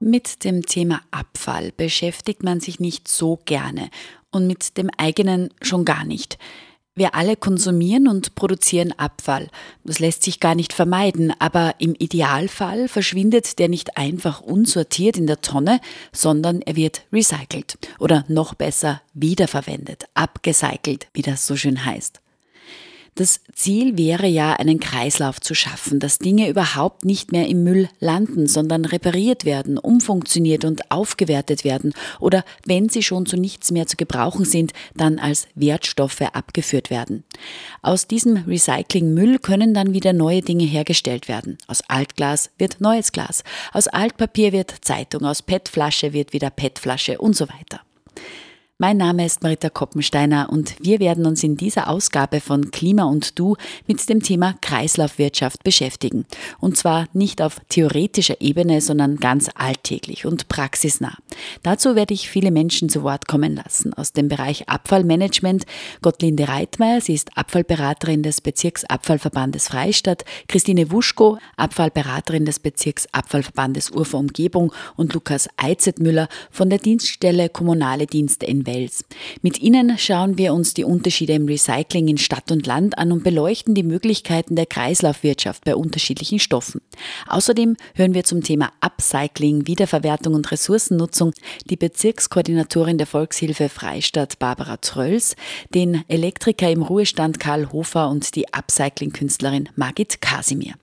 Mit dem Thema Abfall beschäftigt man sich nicht so gerne und mit dem eigenen schon gar nicht. Wir alle konsumieren und produzieren Abfall. Das lässt sich gar nicht vermeiden, aber im Idealfall verschwindet der nicht einfach unsortiert in der Tonne, sondern er wird recycelt oder noch besser wiederverwendet, abgecycelt, wie das so schön heißt. Das Ziel wäre ja, einen Kreislauf zu schaffen, dass Dinge überhaupt nicht mehr im Müll landen, sondern repariert werden, umfunktioniert und aufgewertet werden oder wenn sie schon zu nichts mehr zu gebrauchen sind, dann als Wertstoffe abgeführt werden. Aus diesem Recyclingmüll können dann wieder neue Dinge hergestellt werden. Aus Altglas wird neues Glas, aus Altpapier wird Zeitung, aus PET-Flasche wird wieder PET-Flasche und so weiter. Mein Name ist Marita Koppensteiner und wir werden uns in dieser Ausgabe von Klima und Du mit dem Thema Kreislaufwirtschaft beschäftigen. Und zwar nicht auf theoretischer Ebene, sondern ganz alltäglich und praxisnah. Dazu werde ich viele Menschen zu Wort kommen lassen. Aus dem Bereich Abfallmanagement Gottlinde Reitmeier, sie ist Abfallberaterin des Bezirksabfallverbandes Freistadt, Christine Wuschko, Abfallberaterin des Bezirksabfallverbandes Urfer Umgebung und Lukas Eizetmüller von der Dienststelle Kommunale Dienste in Wels. Mit ihnen schauen wir uns die Unterschiede im Recycling in Stadt und Land an und beleuchten die Möglichkeiten der Kreislaufwirtschaft bei unterschiedlichen Stoffen. Außerdem hören wir zum Thema Upcycling, Wiederverwertung und Ressourcennutzung die Bezirkskoordinatorin der Volkshilfe Freistadt Barbara Trölls, den Elektriker im Ruhestand Karl Hofer und die Upcycling-Künstlerin Margit Kasimir.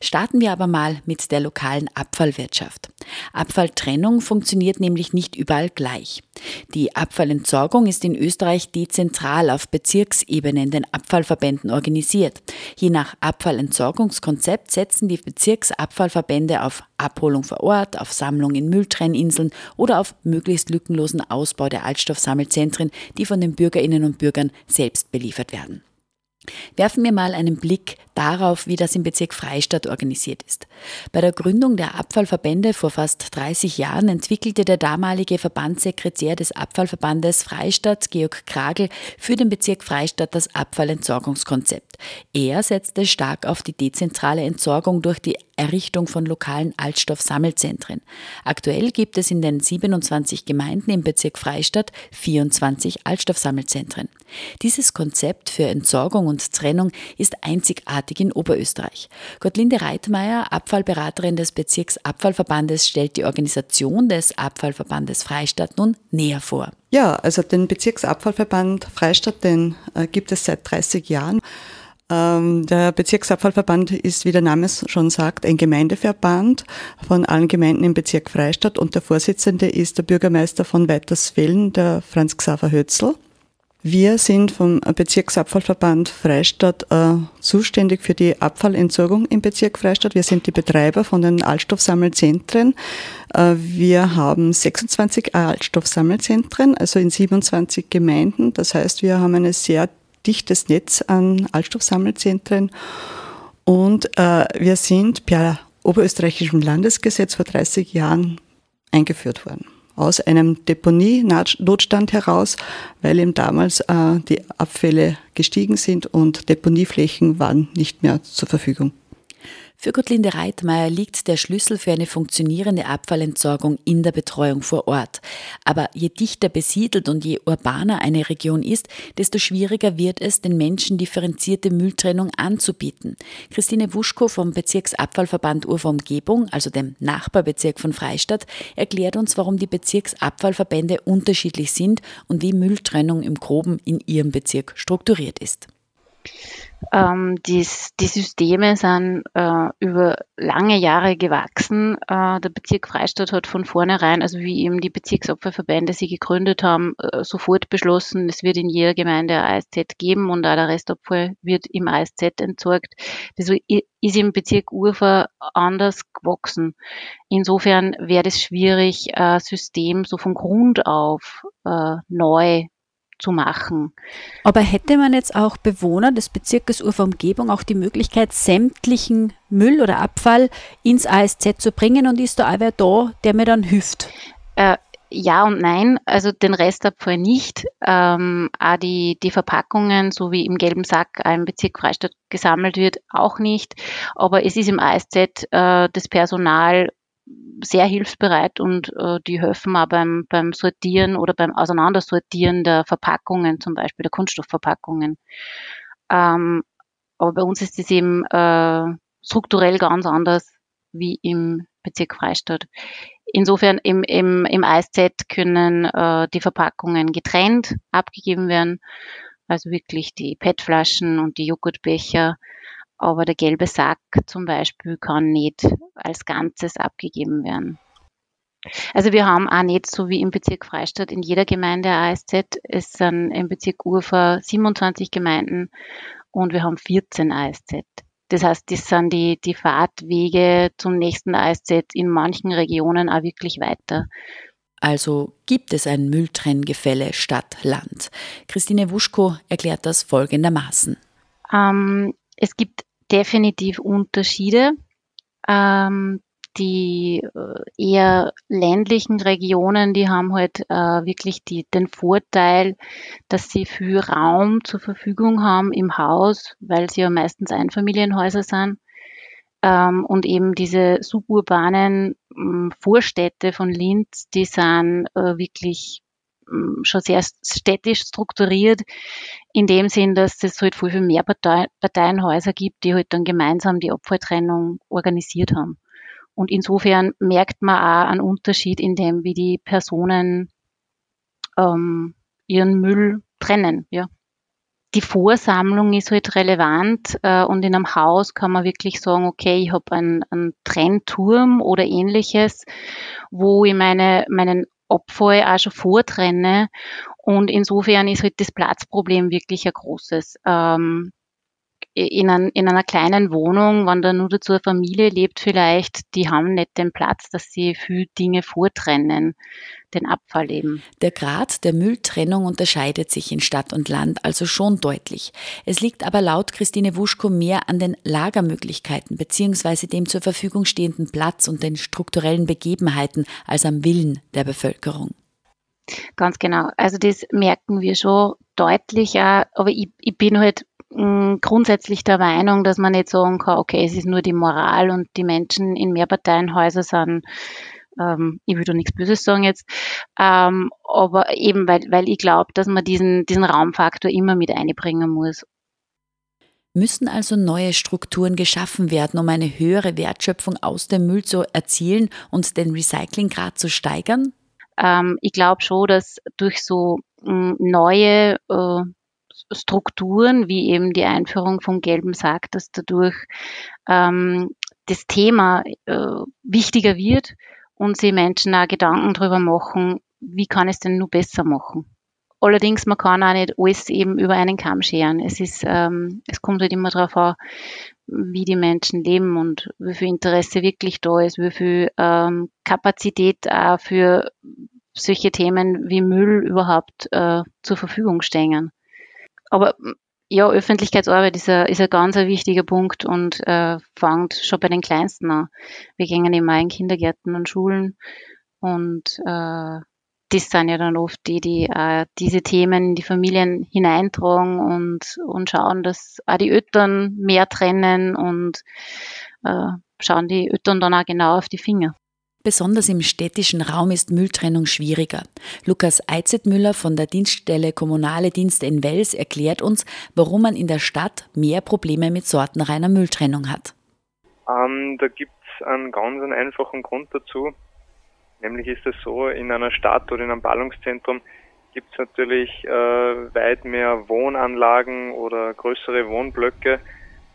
Starten wir aber mal mit der lokalen Abfallwirtschaft. Abfalltrennung funktioniert nämlich nicht überall gleich. Die Abfallentsorgung ist in Österreich dezentral auf Bezirksebene in den Abfallverbänden organisiert. Je nach Abfallentsorgungskonzept setzen die Bezirksabfallverbände auf Abholung vor Ort, auf Sammlung in Mülltrenninseln oder auf möglichst lückenlosen Ausbau der Altstoffsammelzentren, die von den Bürgerinnen und Bürgern selbst beliefert werden. Werfen wir mal einen Blick darauf, wie das im Bezirk Freistadt organisiert ist. Bei der Gründung der Abfallverbände vor fast 30 Jahren entwickelte der damalige Verbandssekretär des Abfallverbandes Freistadt, Georg Kragel, für den Bezirk Freistadt das Abfallentsorgungskonzept. Er setzte stark auf die dezentrale Entsorgung durch die Errichtung von lokalen Altstoffsammelzentren. Aktuell gibt es in den 27 Gemeinden im Bezirk Freistadt 24 Altstoffsammelzentren. Dieses Konzept für Entsorgung und Trennung ist einzigartig in Oberösterreich. Gottlinde Reitmeier, Abfallberaterin des Bezirksabfallverbandes, stellt die Organisation des Abfallverbandes Freistadt nun näher vor. Ja, also den Bezirksabfallverband Freistadt, den äh, gibt es seit 30 Jahren. Ähm, der Bezirksabfallverband ist, wie der Name schon sagt, ein Gemeindeverband von allen Gemeinden im Bezirk Freistadt und der Vorsitzende ist der Bürgermeister von Weitersfällen, der Franz Xaver Hötzl. Wir sind vom Bezirksabfallverband Freistadt äh, zuständig für die Abfallentsorgung im Bezirk Freistadt. Wir sind die Betreiber von den Altstoffsammelzentren. Äh, wir haben 26 Altstoffsammelzentren, also in 27 Gemeinden. Das heißt, wir haben eine sehr dichtes Netz an Altstoffsammelzentren und äh, wir sind per oberösterreichischem Landesgesetz vor 30 Jahren eingeführt worden. Aus einem Deponienotstand heraus, weil eben damals äh, die Abfälle gestiegen sind und Deponieflächen waren nicht mehr zur Verfügung. Für Gottlinde Reitmeier liegt der Schlüssel für eine funktionierende Abfallentsorgung in der Betreuung vor Ort. Aber je dichter besiedelt und je urbaner eine Region ist, desto schwieriger wird es, den Menschen differenzierte Mülltrennung anzubieten. Christine Wuschko vom Bezirksabfallverband Urfer Umgebung, also dem Nachbarbezirk von Freistadt, erklärt uns, warum die Bezirksabfallverbände unterschiedlich sind und wie Mülltrennung im Groben in ihrem Bezirk strukturiert ist. Ähm, dies, die Systeme sind äh, über lange Jahre gewachsen. Äh, der Bezirk Freistadt hat von vornherein, also wie eben die Bezirksopferverbände sie gegründet haben, äh, sofort beschlossen, es wird in jeder Gemeinde ein ASZ geben und auch der Restabfall wird im ASZ entsorgt. Das ist im Bezirk Urfa anders gewachsen. Insofern wäre es schwierig, ein System so von Grund auf äh, neu zu machen. Aber hätte man jetzt auch Bewohner des Bezirkes Ufer Umgebung auch die Möglichkeit, sämtlichen Müll oder Abfall ins ASZ zu bringen und ist da auch wer da, der mir dann hilft? Äh, ja und nein, also den Restabfall nicht. Ähm, auch die, die Verpackungen, so wie im gelben Sack im Bezirk Freistadt gesammelt wird, auch nicht. Aber es ist im ASZ äh, das Personal sehr hilfsbereit und äh, die helfen auch beim, beim Sortieren oder beim Auseinandersortieren der Verpackungen, zum Beispiel der Kunststoffverpackungen. Ähm, aber bei uns ist es eben äh, strukturell ganz anders wie im Bezirk Freistadt. Insofern im, im, im ASZ können äh, die Verpackungen getrennt abgegeben werden, also wirklich die PET-Flaschen und die Joghurtbecher aber der gelbe Sack zum Beispiel kann nicht als Ganzes abgegeben werden. Also wir haben auch nicht so wie im Bezirk Freistadt in jeder Gemeinde ASZ. Es sind im Bezirk Urfa 27 Gemeinden und wir haben 14 ASZ. Das heißt, das sind die, die Fahrtwege zum nächsten ASZ in manchen Regionen auch wirklich weiter. Also gibt es ein Mülltrenngefälle Stadt-Land. Christine Wuschko erklärt das folgendermaßen. Ähm, es gibt definitiv Unterschiede. Ähm, die äh, eher ländlichen Regionen, die haben halt äh, wirklich die, den Vorteil, dass sie viel Raum zur Verfügung haben im Haus, weil sie ja meistens Einfamilienhäuser sind. Ähm, und eben diese suburbanen ähm, Vorstädte von Linz, die sind äh, wirklich schon sehr städtisch strukturiert, in dem Sinn, dass es halt viel, viel mehr Parteienhäuser gibt, die halt dann gemeinsam die Abfalltrennung organisiert haben. Und insofern merkt man auch einen Unterschied in dem, wie die Personen ähm, ihren Müll trennen. Ja. Die Vorsammlung ist halt relevant äh, und in einem Haus kann man wirklich sagen, okay, ich habe einen, einen Trennturm oder ähnliches, wo ich meine, meinen Abfall auch schon vortrenne. Und insofern ist halt das Platzproblem wirklich ein großes. Ähm, in, ein, in, einer kleinen Wohnung, wenn da nur dazu eine Familie lebt vielleicht, die haben nicht den Platz, dass sie viel Dinge vortrennen, den Abfall eben. Der Grad der Mülltrennung unterscheidet sich in Stadt und Land also schon deutlich. Es liegt aber laut Christine Wuschko mehr an den Lagermöglichkeiten bzw. dem zur Verfügung stehenden Platz und den strukturellen Begebenheiten als am Willen der Bevölkerung. Ganz genau. Also das merken wir schon deutlicher, aber ich, ich bin halt grundsätzlich der Meinung, dass man nicht sagen kann, okay, es ist nur die Moral und die Menschen in Mehrparteienhäusern sind, ähm, ich will da nichts Böses sagen jetzt, ähm, aber eben, weil, weil ich glaube, dass man diesen, diesen Raumfaktor immer mit einbringen muss. Müssen also neue Strukturen geschaffen werden, um eine höhere Wertschöpfung aus dem Müll zu erzielen und den Recyclinggrad zu steigern? Ähm, ich glaube schon, dass durch so mh, neue äh, Strukturen, wie eben die Einführung vom gelben Sack, dass dadurch ähm, das Thema äh, wichtiger wird und sich Menschen auch Gedanken darüber machen, wie kann es denn nur besser machen. Allerdings, man kann auch nicht alles eben über einen Kamm scheren. Es ist, ähm, es kommt halt immer darauf an, wie die Menschen leben und wie viel Interesse wirklich da ist, wie viel ähm, Kapazität auch für solche Themen wie Müll überhaupt äh, zur Verfügung stehen. Aber ja, Öffentlichkeitsarbeit ist ein, ist ein ganz ein wichtiger Punkt und äh, fängt schon bei den Kleinsten an. Wir gehen immer in Kindergärten und Schulen und äh, das sind ja dann oft die, die äh, diese Themen in die Familien hineintragen und, und schauen, dass auch die Eltern mehr trennen und äh, schauen die Eltern dann auch genau auf die Finger. Besonders im städtischen Raum ist Mülltrennung schwieriger. Lukas Eizetmüller von der Dienststelle Kommunale Dienste in Wels erklärt uns, warum man in der Stadt mehr Probleme mit sortenreiner Mülltrennung hat. Ähm, da gibt es einen ganz einfachen Grund dazu. Nämlich ist es so, in einer Stadt oder in einem Ballungszentrum gibt es natürlich äh, weit mehr Wohnanlagen oder größere Wohnblöcke,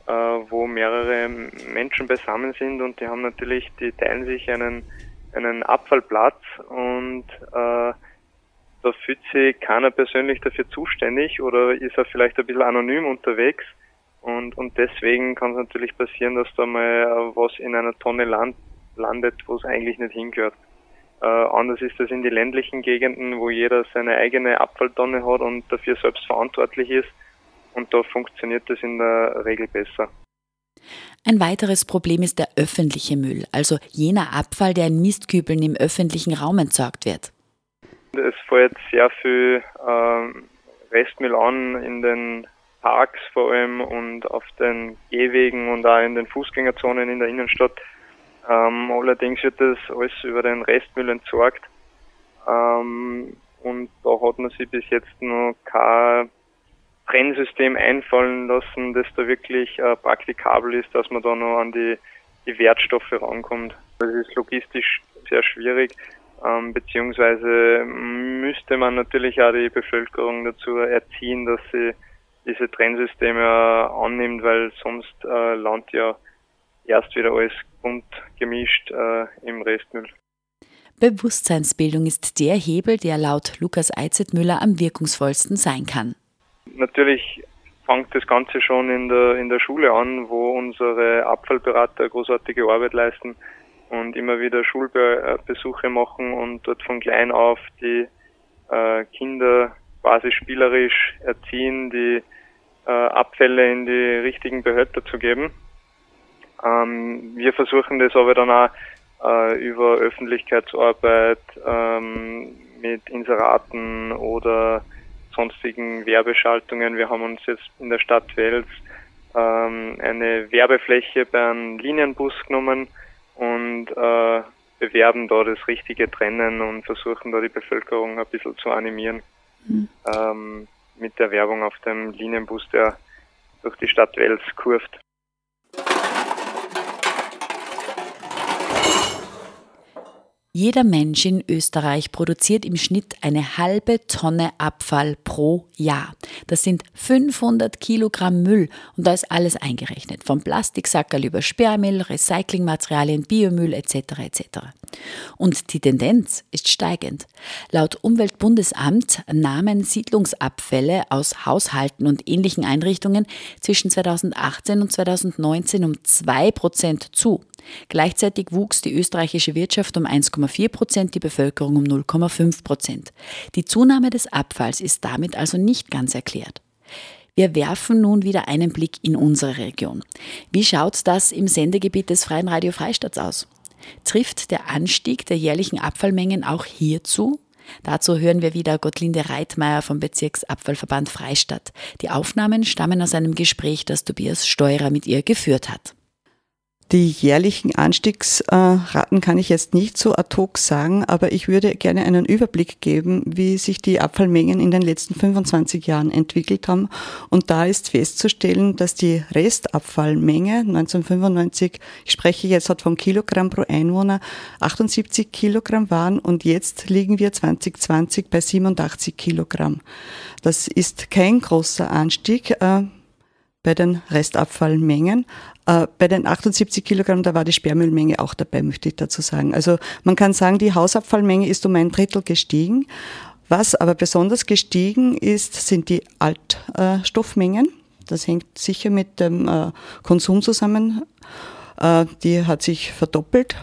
äh, wo mehrere Menschen beisammen sind und die haben natürlich, die teilen sich einen, einen Abfallplatz und äh, da fühlt sich keiner persönlich dafür zuständig oder ist er vielleicht ein bisschen anonym unterwegs. Und, und deswegen kann es natürlich passieren, dass da mal was in einer Tonne land, landet, wo es eigentlich nicht hingehört. Äh, anders ist das in die ländlichen Gegenden, wo jeder seine eigene Abfalltonne hat und dafür selbst verantwortlich ist. Und da funktioniert das in der Regel besser. Ein weiteres Problem ist der öffentliche Müll, also jener Abfall, der in Mistkübeln im öffentlichen Raum entsorgt wird. Es fällt sehr viel ähm, Restmüll an in den Parks vor allem und auf den Gehwegen und auch in den Fußgängerzonen in der Innenstadt. Ähm, allerdings wird das alles über den Restmüll entsorgt. Ähm, und da hat man sich bis jetzt noch kein Trennsystem einfallen lassen, das da wirklich äh, praktikabel ist, dass man da noch an die, die Wertstoffe rankommt. Das ist logistisch sehr schwierig ähm, beziehungsweise müsste man natürlich auch die Bevölkerung dazu erziehen, dass sie diese Trennsysteme annimmt, weil sonst äh, landet ja erst wieder alles bunt gemischt äh, im Restmüll. Bewusstseinsbildung ist der Hebel, der laut Lukas Eizetmüller am wirkungsvollsten sein kann. Natürlich fängt das Ganze schon in der, in der Schule an, wo unsere Abfallberater großartige Arbeit leisten und immer wieder Schulbesuche machen und dort von klein auf die äh, Kinder quasi spielerisch erziehen, die äh, Abfälle in die richtigen Behälter zu geben. Ähm, wir versuchen das aber dann auch äh, über Öffentlichkeitsarbeit ähm, mit Inseraten oder sonstigen Werbeschaltungen. Wir haben uns jetzt in der Stadt Wels ähm, eine Werbefläche bei einem Linienbus genommen, und äh, bewerben da das richtige Trennen und versuchen da die Bevölkerung ein bisschen zu animieren mhm. ähm, mit der Werbung auf dem Linienbus, der durch die Stadt Wels kurft. Jeder Mensch in Österreich produziert im Schnitt eine halbe Tonne Abfall pro Jahr. Das sind 500 Kilogramm Müll und da ist alles eingerechnet. Vom Plastiksackerl über Sperrmüll, Recyclingmaterialien, Biomüll etc. etc. Und die Tendenz ist steigend. Laut Umweltbundesamt nahmen Siedlungsabfälle aus Haushalten und ähnlichen Einrichtungen zwischen 2018 und 2019 um 2 Prozent zu. Gleichzeitig wuchs die österreichische Wirtschaft um 1,4 Prozent, die Bevölkerung um 0,5 Prozent. Die Zunahme des Abfalls ist damit also nicht ganz erklärt. Wir werfen nun wieder einen Blick in unsere Region. Wie schaut das im Sendegebiet des Freien Radio Freistaats aus? Trifft der Anstieg der jährlichen Abfallmengen auch hier zu? Dazu hören wir wieder Gottlinde Reitmeier vom Bezirksabfallverband Freistadt. Die Aufnahmen stammen aus einem Gespräch, das Tobias Steurer mit ihr geführt hat. Die jährlichen Anstiegsraten kann ich jetzt nicht so ad hoc sagen, aber ich würde gerne einen Überblick geben, wie sich die Abfallmengen in den letzten 25 Jahren entwickelt haben. Und da ist festzustellen, dass die Restabfallmenge 1995, ich spreche jetzt halt von Kilogramm pro Einwohner, 78 Kilogramm waren und jetzt liegen wir 2020 bei 87 Kilogramm. Das ist kein großer Anstieg äh, bei den Restabfallmengen, bei den 78 Kilogramm, da war die Sperrmüllmenge auch dabei, möchte ich dazu sagen. Also man kann sagen, die Hausabfallmenge ist um ein Drittel gestiegen. Was aber besonders gestiegen ist, sind die Altstoffmengen. Das hängt sicher mit dem äh, Konsum zusammen. Äh, die hat sich verdoppelt.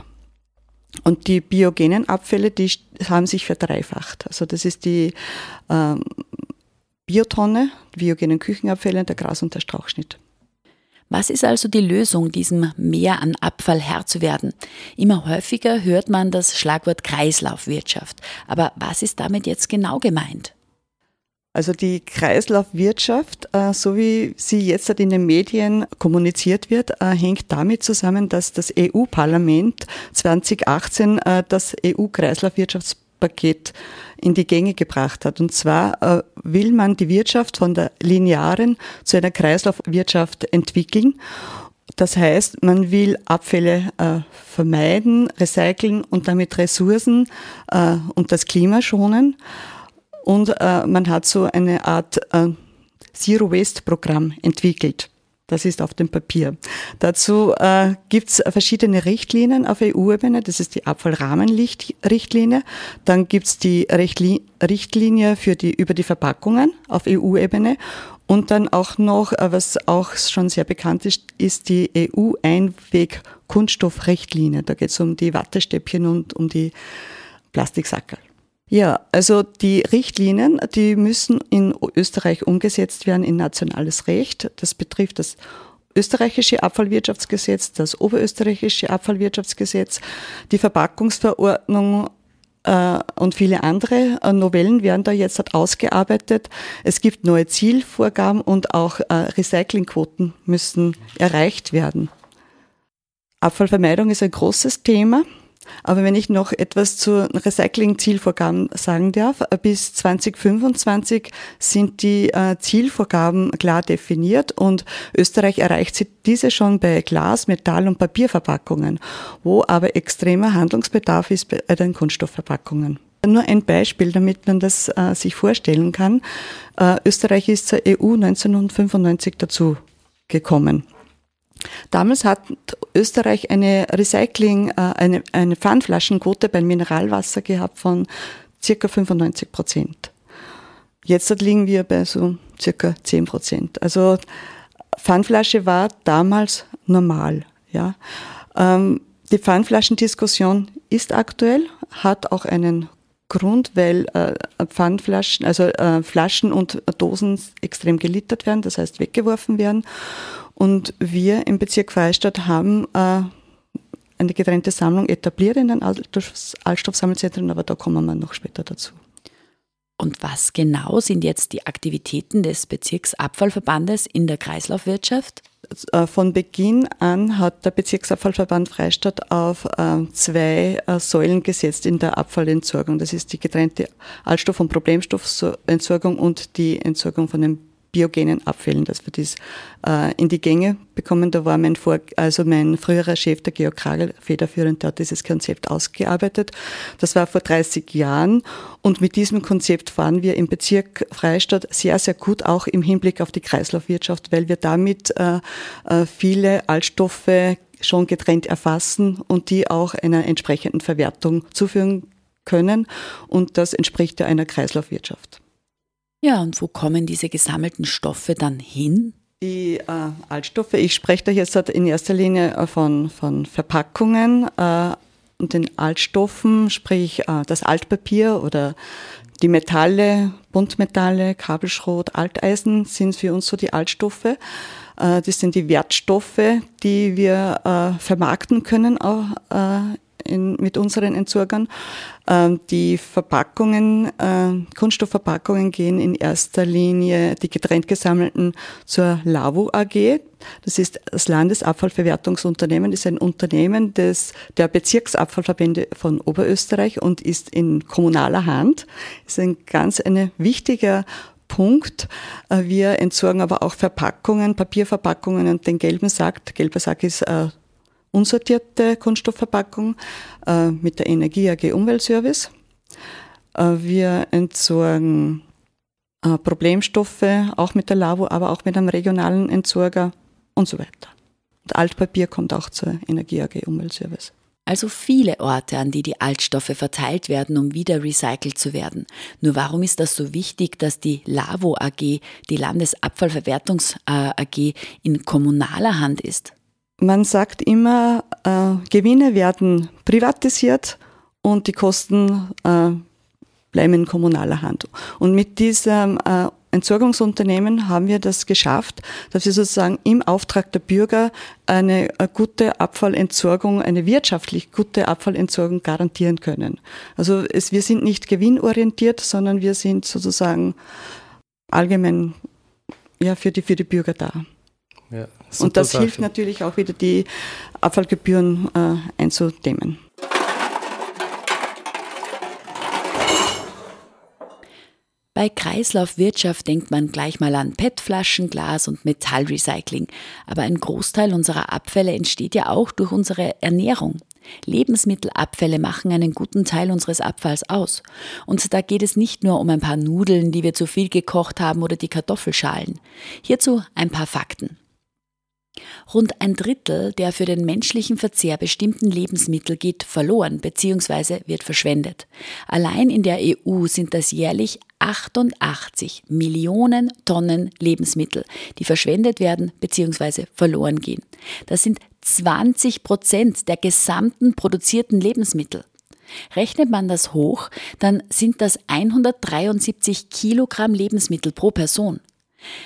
Und die biogenen Abfälle, die haben sich verdreifacht. Also das ist die ähm, Biotonne, biogenen Küchenabfälle, der Gras- und der Strauchschnitt. Was ist also die Lösung, diesem Mehr an Abfall Herr zu werden? Immer häufiger hört man das Schlagwort Kreislaufwirtschaft. Aber was ist damit jetzt genau gemeint? Also die Kreislaufwirtschaft, äh, so wie sie jetzt in den Medien kommuniziert wird, äh, hängt damit zusammen, dass das EU-Parlament 2018 äh, das EU-Kreislaufwirtschaftspaket in die Gänge gebracht hat. Und zwar äh, will man die Wirtschaft von der linearen zu einer Kreislaufwirtschaft entwickeln. Das heißt, man will Abfälle äh, vermeiden, recyceln und damit Ressourcen äh, und das Klima schonen. und äh, man hat so eine Art äh, Zero Waste Programm entwickelt. Das ist auf dem Papier. Dazu äh, gibt es verschiedene Richtlinien auf EU-Ebene. Das ist die Abfallrahmenrichtlinie. Dann gibt es die Richtli Richtlinie für die, über die Verpackungen auf EU-Ebene. Und dann auch noch, äh, was auch schon sehr bekannt ist, ist die EU-Einweg-Kunststoffrichtlinie. Da geht es um die Wattestäbchen und um die Plastiksackerl. Ja, also die Richtlinien, die müssen in Österreich umgesetzt werden in nationales Recht. Das betrifft das österreichische Abfallwirtschaftsgesetz, das oberösterreichische Abfallwirtschaftsgesetz, die Verpackungsverordnung äh, und viele andere äh, Novellen werden da jetzt ausgearbeitet. Es gibt neue Zielvorgaben und auch äh, Recyclingquoten müssen erreicht werden. Abfallvermeidung ist ein großes Thema. Aber wenn ich noch etwas zu Recycling-Zielvorgaben sagen darf, bis 2025 sind die äh, Zielvorgaben klar definiert und Österreich erreicht diese schon bei Glas, Metall und Papierverpackungen, wo aber extremer Handlungsbedarf ist bei den Kunststoffverpackungen. Nur ein Beispiel, damit man das äh, sich vorstellen kann. Äh, Österreich ist zur EU 1995 dazu gekommen. Damals hat Österreich eine Recycling, äh, eine, eine Pfandflaschenquote beim Mineralwasser gehabt von circa 95 Prozent. Jetzt liegen wir bei so circa 10 Prozent. Also Pfandflasche war damals normal. Ja. Ähm, die Pfandflaschendiskussion ist aktuell, hat auch einen Grund, weil äh, Pfandflaschen, also äh, Flaschen und Dosen extrem gelittert werden, das heißt weggeworfen werden. Und wir im Bezirk Freistadt haben äh, eine getrennte Sammlung etabliert in den Altstoffsammelzentren, aber da kommen wir noch später dazu. Und was genau sind jetzt die Aktivitäten des Bezirksabfallverbandes in der Kreislaufwirtschaft? Äh, von Beginn an hat der Bezirksabfallverband Freistadt auf äh, zwei äh, Säulen gesetzt in der Abfallentsorgung. Das ist die getrennte Altstoff- und Problemstoffentsorgung und die Entsorgung von den biogenen Abfällen, dass wir das äh, in die Gänge bekommen. Da war mein, Vor also mein früherer Chef, der Georg Kragel, federführend, der hat dieses Konzept ausgearbeitet. Das war vor 30 Jahren und mit diesem Konzept fahren wir im Bezirk Freistadt sehr, sehr gut, auch im Hinblick auf die Kreislaufwirtschaft, weil wir damit äh, äh, viele Altstoffe schon getrennt erfassen und die auch einer entsprechenden Verwertung zuführen können. Und das entspricht ja einer Kreislaufwirtschaft. Ja, und wo kommen diese gesammelten Stoffe dann hin? Die äh, Altstoffe, ich spreche da jetzt in erster Linie äh, von, von Verpackungen äh, und den Altstoffen, sprich äh, das Altpapier oder die Metalle, Buntmetalle, Kabelschrot, Alteisen sind für uns so die Altstoffe. Äh, das sind die Wertstoffe, die wir äh, vermarkten können in, mit unseren Entsorgern. Ähm, die Verpackungen, äh, Kunststoffverpackungen gehen in erster Linie, die getrennt gesammelten, zur LAVO AG. Das ist das Landesabfallverwertungsunternehmen, ist ein Unternehmen des, der Bezirksabfallverbände von Oberösterreich und ist in kommunaler Hand. Das ist ein ganz ein wichtiger Punkt. Äh, wir entsorgen aber auch Verpackungen, Papierverpackungen und den gelben Sack. Der gelbe Sack ist äh, unsortierte Kunststoffverpackung äh, mit der Energie AG Umweltservice. Äh, wir entsorgen äh, Problemstoffe auch mit der LAVO, aber auch mit einem regionalen Entsorger und so weiter. Und Altpapier kommt auch zur Energie AG Umweltservice. Also viele Orte, an die die Altstoffe verteilt werden, um wieder recycelt zu werden. Nur warum ist das so wichtig, dass die LAVO AG, die Landesabfallverwertungs AG, in kommunaler Hand ist? Man sagt immer, äh, Gewinne werden privatisiert und die Kosten äh, bleiben in kommunaler Hand. Und mit diesem äh, Entsorgungsunternehmen haben wir das geschafft, dass wir sozusagen im Auftrag der Bürger eine, eine gute Abfallentsorgung, eine wirtschaftlich gute Abfallentsorgung garantieren können. Also es, wir sind nicht gewinnorientiert, sondern wir sind sozusagen allgemein ja, für, die, für die Bürger da. Ja, und das Sache. hilft natürlich auch wieder, die Abfallgebühren äh, einzudämmen. Bei Kreislaufwirtschaft denkt man gleich mal an PET-Flaschen, Glas und Metallrecycling. Aber ein Großteil unserer Abfälle entsteht ja auch durch unsere Ernährung. Lebensmittelabfälle machen einen guten Teil unseres Abfalls aus. Und da geht es nicht nur um ein paar Nudeln, die wir zu viel gekocht haben oder die Kartoffelschalen. Hierzu ein paar Fakten. Rund ein Drittel der für den menschlichen Verzehr bestimmten Lebensmittel geht verloren bzw. wird verschwendet. Allein in der EU sind das jährlich 88 Millionen Tonnen Lebensmittel, die verschwendet werden bzw. verloren gehen. Das sind 20 Prozent der gesamten produzierten Lebensmittel. Rechnet man das hoch, dann sind das 173 Kilogramm Lebensmittel pro Person.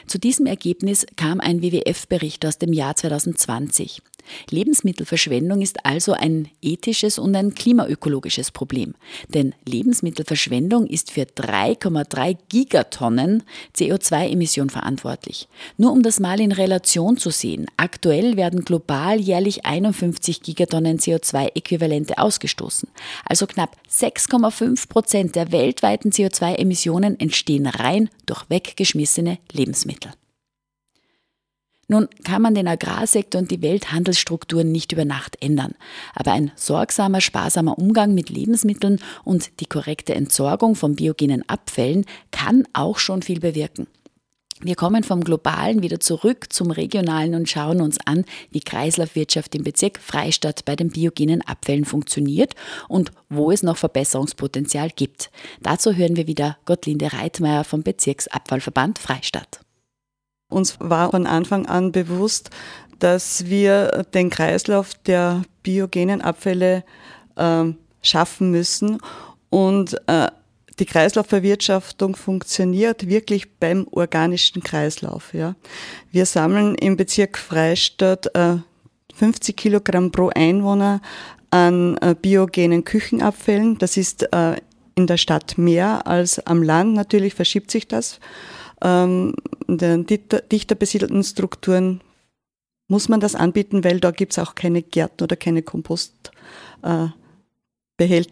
Zu diesem Ergebnis kam ein WWF-Bericht aus dem Jahr 2020. Lebensmittelverschwendung ist also ein ethisches und ein klimaökologisches Problem. Denn Lebensmittelverschwendung ist für 3,3 Gigatonnen CO2-Emission verantwortlich. Nur um das mal in Relation zu sehen, aktuell werden global jährlich 51 Gigatonnen CO2-Äquivalente ausgestoßen. Also knapp 6,5 Prozent der weltweiten CO2-Emissionen entstehen rein durch weggeschmissene Lebensmittel. Nun kann man den Agrarsektor und die Welthandelsstrukturen nicht über Nacht ändern, aber ein sorgsamer, sparsamer Umgang mit Lebensmitteln und die korrekte Entsorgung von biogenen Abfällen kann auch schon viel bewirken. Wir kommen vom Globalen wieder zurück zum Regionalen und schauen uns an, wie Kreislaufwirtschaft im Bezirk Freistadt bei den biogenen Abfällen funktioniert und wo es noch Verbesserungspotenzial gibt. Dazu hören wir wieder Gottlinde Reitmeier vom Bezirksabfallverband Freistadt. Uns war von Anfang an bewusst, dass wir den Kreislauf der biogenen Abfälle äh, schaffen müssen und äh, die Kreislaufverwirtschaftung funktioniert wirklich beim organischen Kreislauf. Ja. Wir sammeln im Bezirk Freistadt äh, 50 Kilogramm pro Einwohner an äh, biogenen Küchenabfällen. Das ist äh, in der Stadt mehr als am Land. Natürlich verschiebt sich das ähm, den dichter besiedelten Strukturen muss man das anbieten, weil da gibt es auch keine Gärten oder keine Kompostbehälter,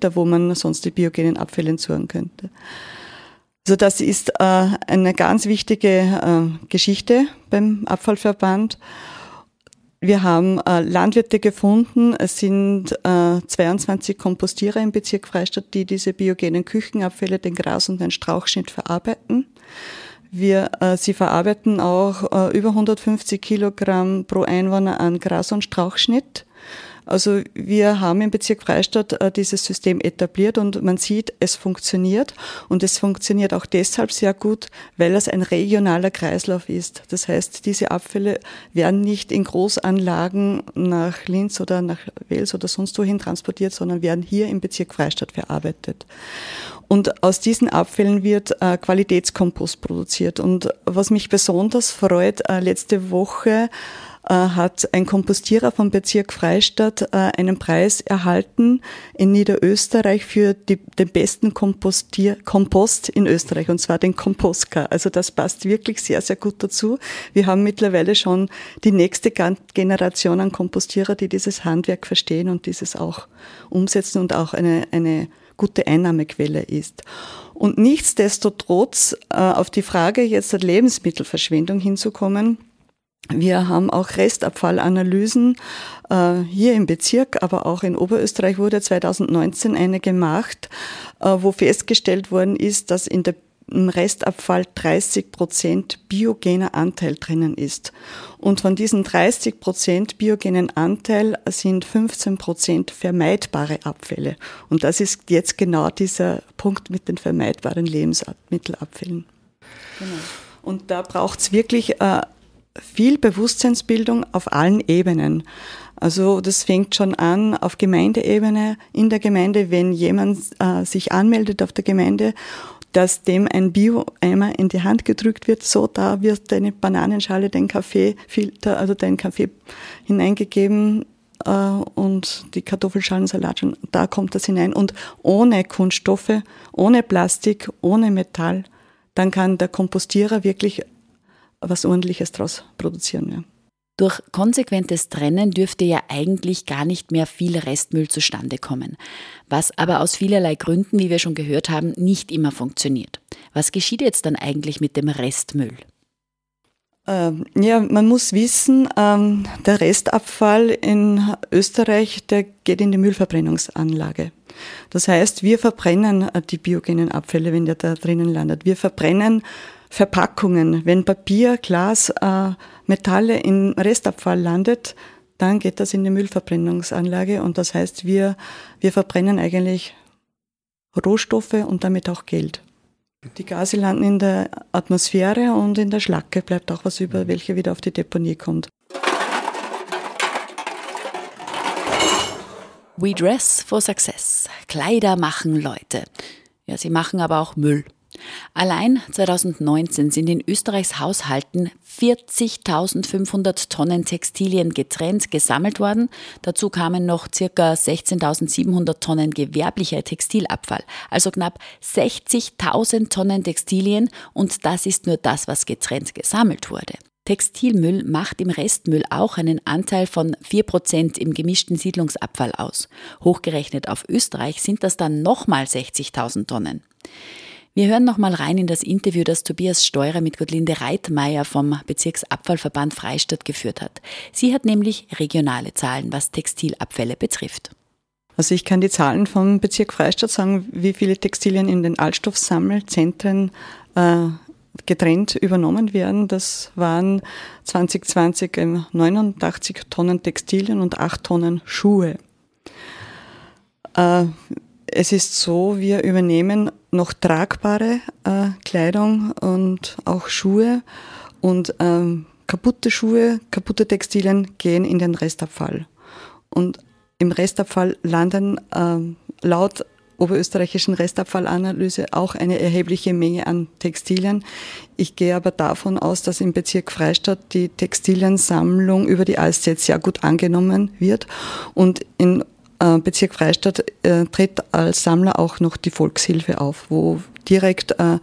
äh, wo man sonst die biogenen Abfälle entsorgen könnte. Also das ist äh, eine ganz wichtige äh, Geschichte beim Abfallverband. Wir haben äh, Landwirte gefunden. Es sind äh, 22 Kompostierer im Bezirk Freistadt, die diese biogenen Küchenabfälle, den Gras und den Strauchschnitt verarbeiten. Wir, äh, sie verarbeiten auch äh, über 150 Kilogramm pro Einwohner an Gras- und Strauchschnitt. Also wir haben im Bezirk Freistadt äh, dieses System etabliert und man sieht, es funktioniert. Und es funktioniert auch deshalb sehr gut, weil es ein regionaler Kreislauf ist. Das heißt, diese Abfälle werden nicht in Großanlagen nach Linz oder nach Wels oder sonst wohin transportiert, sondern werden hier im Bezirk Freistadt verarbeitet. Und aus diesen Abfällen wird äh, Qualitätskompost produziert. Und was mich besonders freut, äh, letzte Woche hat ein Kompostierer vom Bezirk Freistadt äh, einen Preis erhalten in Niederösterreich für die, den besten Kompostier Kompost in Österreich, und zwar den Kompostka. Also das passt wirklich sehr, sehr gut dazu. Wir haben mittlerweile schon die nächste Generation an Kompostierer, die dieses Handwerk verstehen und dieses auch umsetzen und auch eine, eine gute Einnahmequelle ist. Und nichtsdestotrotz äh, auf die Frage jetzt der Lebensmittelverschwendung hinzukommen, wir haben auch Restabfallanalysen äh, hier im Bezirk, aber auch in Oberösterreich wurde 2019 eine gemacht, äh, wo festgestellt worden ist, dass in der im Restabfall 30 Prozent biogener Anteil drinnen ist. Und von diesen 30 Prozent biogenen Anteil sind 15 Prozent vermeidbare Abfälle. Und das ist jetzt genau dieser Punkt mit den vermeidbaren Lebensmittelabfällen. Genau. Und da braucht es wirklich äh, viel Bewusstseinsbildung auf allen Ebenen. Also das fängt schon an auf Gemeindeebene, in der Gemeinde, wenn jemand äh, sich anmeldet auf der Gemeinde dass dem ein Bio-Eimer in die Hand gedrückt wird, so da wird deine Bananenschale, dein Kaffeefilter, also dein Kaffee hineingegeben äh, und die Kartoffelschalen-Salat, da kommt das hinein und ohne Kunststoffe, ohne Plastik, ohne Metall, dann kann der Kompostierer wirklich was ordentliches daraus produzieren. Ja. Durch konsequentes Trennen dürfte ja eigentlich gar nicht mehr viel Restmüll zustande kommen, was aber aus vielerlei Gründen, wie wir schon gehört haben, nicht immer funktioniert. Was geschieht jetzt dann eigentlich mit dem Restmüll? Ähm, ja, man muss wissen, ähm, der Restabfall in Österreich, der geht in die Müllverbrennungsanlage. Das heißt, wir verbrennen äh, die biogenen Abfälle, wenn der da drinnen landet. Wir verbrennen Verpackungen. Wenn Papier, Glas, äh, Metalle im Restabfall landet, dann geht das in die Müllverbrennungsanlage und das heißt, wir, wir verbrennen eigentlich Rohstoffe und damit auch Geld. Die Gase landen in der Atmosphäre und in der Schlacke bleibt auch was über, welche wieder auf die Deponie kommt. We dress for success. Kleider machen Leute. Ja, sie machen aber auch Müll. Allein 2019 sind in Österreichs Haushalten 40.500 Tonnen Textilien getrennt gesammelt worden. Dazu kamen noch ca. 16.700 Tonnen gewerblicher Textilabfall, also knapp 60.000 Tonnen Textilien und das ist nur das, was getrennt gesammelt wurde. Textilmüll macht im Restmüll auch einen Anteil von 4% im gemischten Siedlungsabfall aus. Hochgerechnet auf Österreich sind das dann nochmal 60.000 Tonnen. Wir hören noch mal rein in das Interview, das Tobias Steurer mit Gottlinde Reitmeier vom Bezirksabfallverband Freistadt geführt hat. Sie hat nämlich regionale Zahlen, was Textilabfälle betrifft. Also ich kann die Zahlen vom Bezirk Freistadt sagen, wie viele Textilien in den Altstoffsammelzentren äh, getrennt übernommen werden. Das waren 2020 89 Tonnen Textilien und 8 Tonnen Schuhe. Äh, es ist so, wir übernehmen noch tragbare äh, Kleidung und auch Schuhe und ähm, kaputte Schuhe, kaputte Textilien gehen in den Restabfall. Und im Restabfall landen ähm, laut oberösterreichischen Restabfallanalyse auch eine erhebliche Menge an Textilien. Ich gehe aber davon aus, dass im Bezirk Freistadt die Textiliensammlung über die ASZ sehr gut angenommen wird und in Bezirk Freistadt äh, tritt als Sammler auch noch die Volkshilfe auf, wo direkt äh,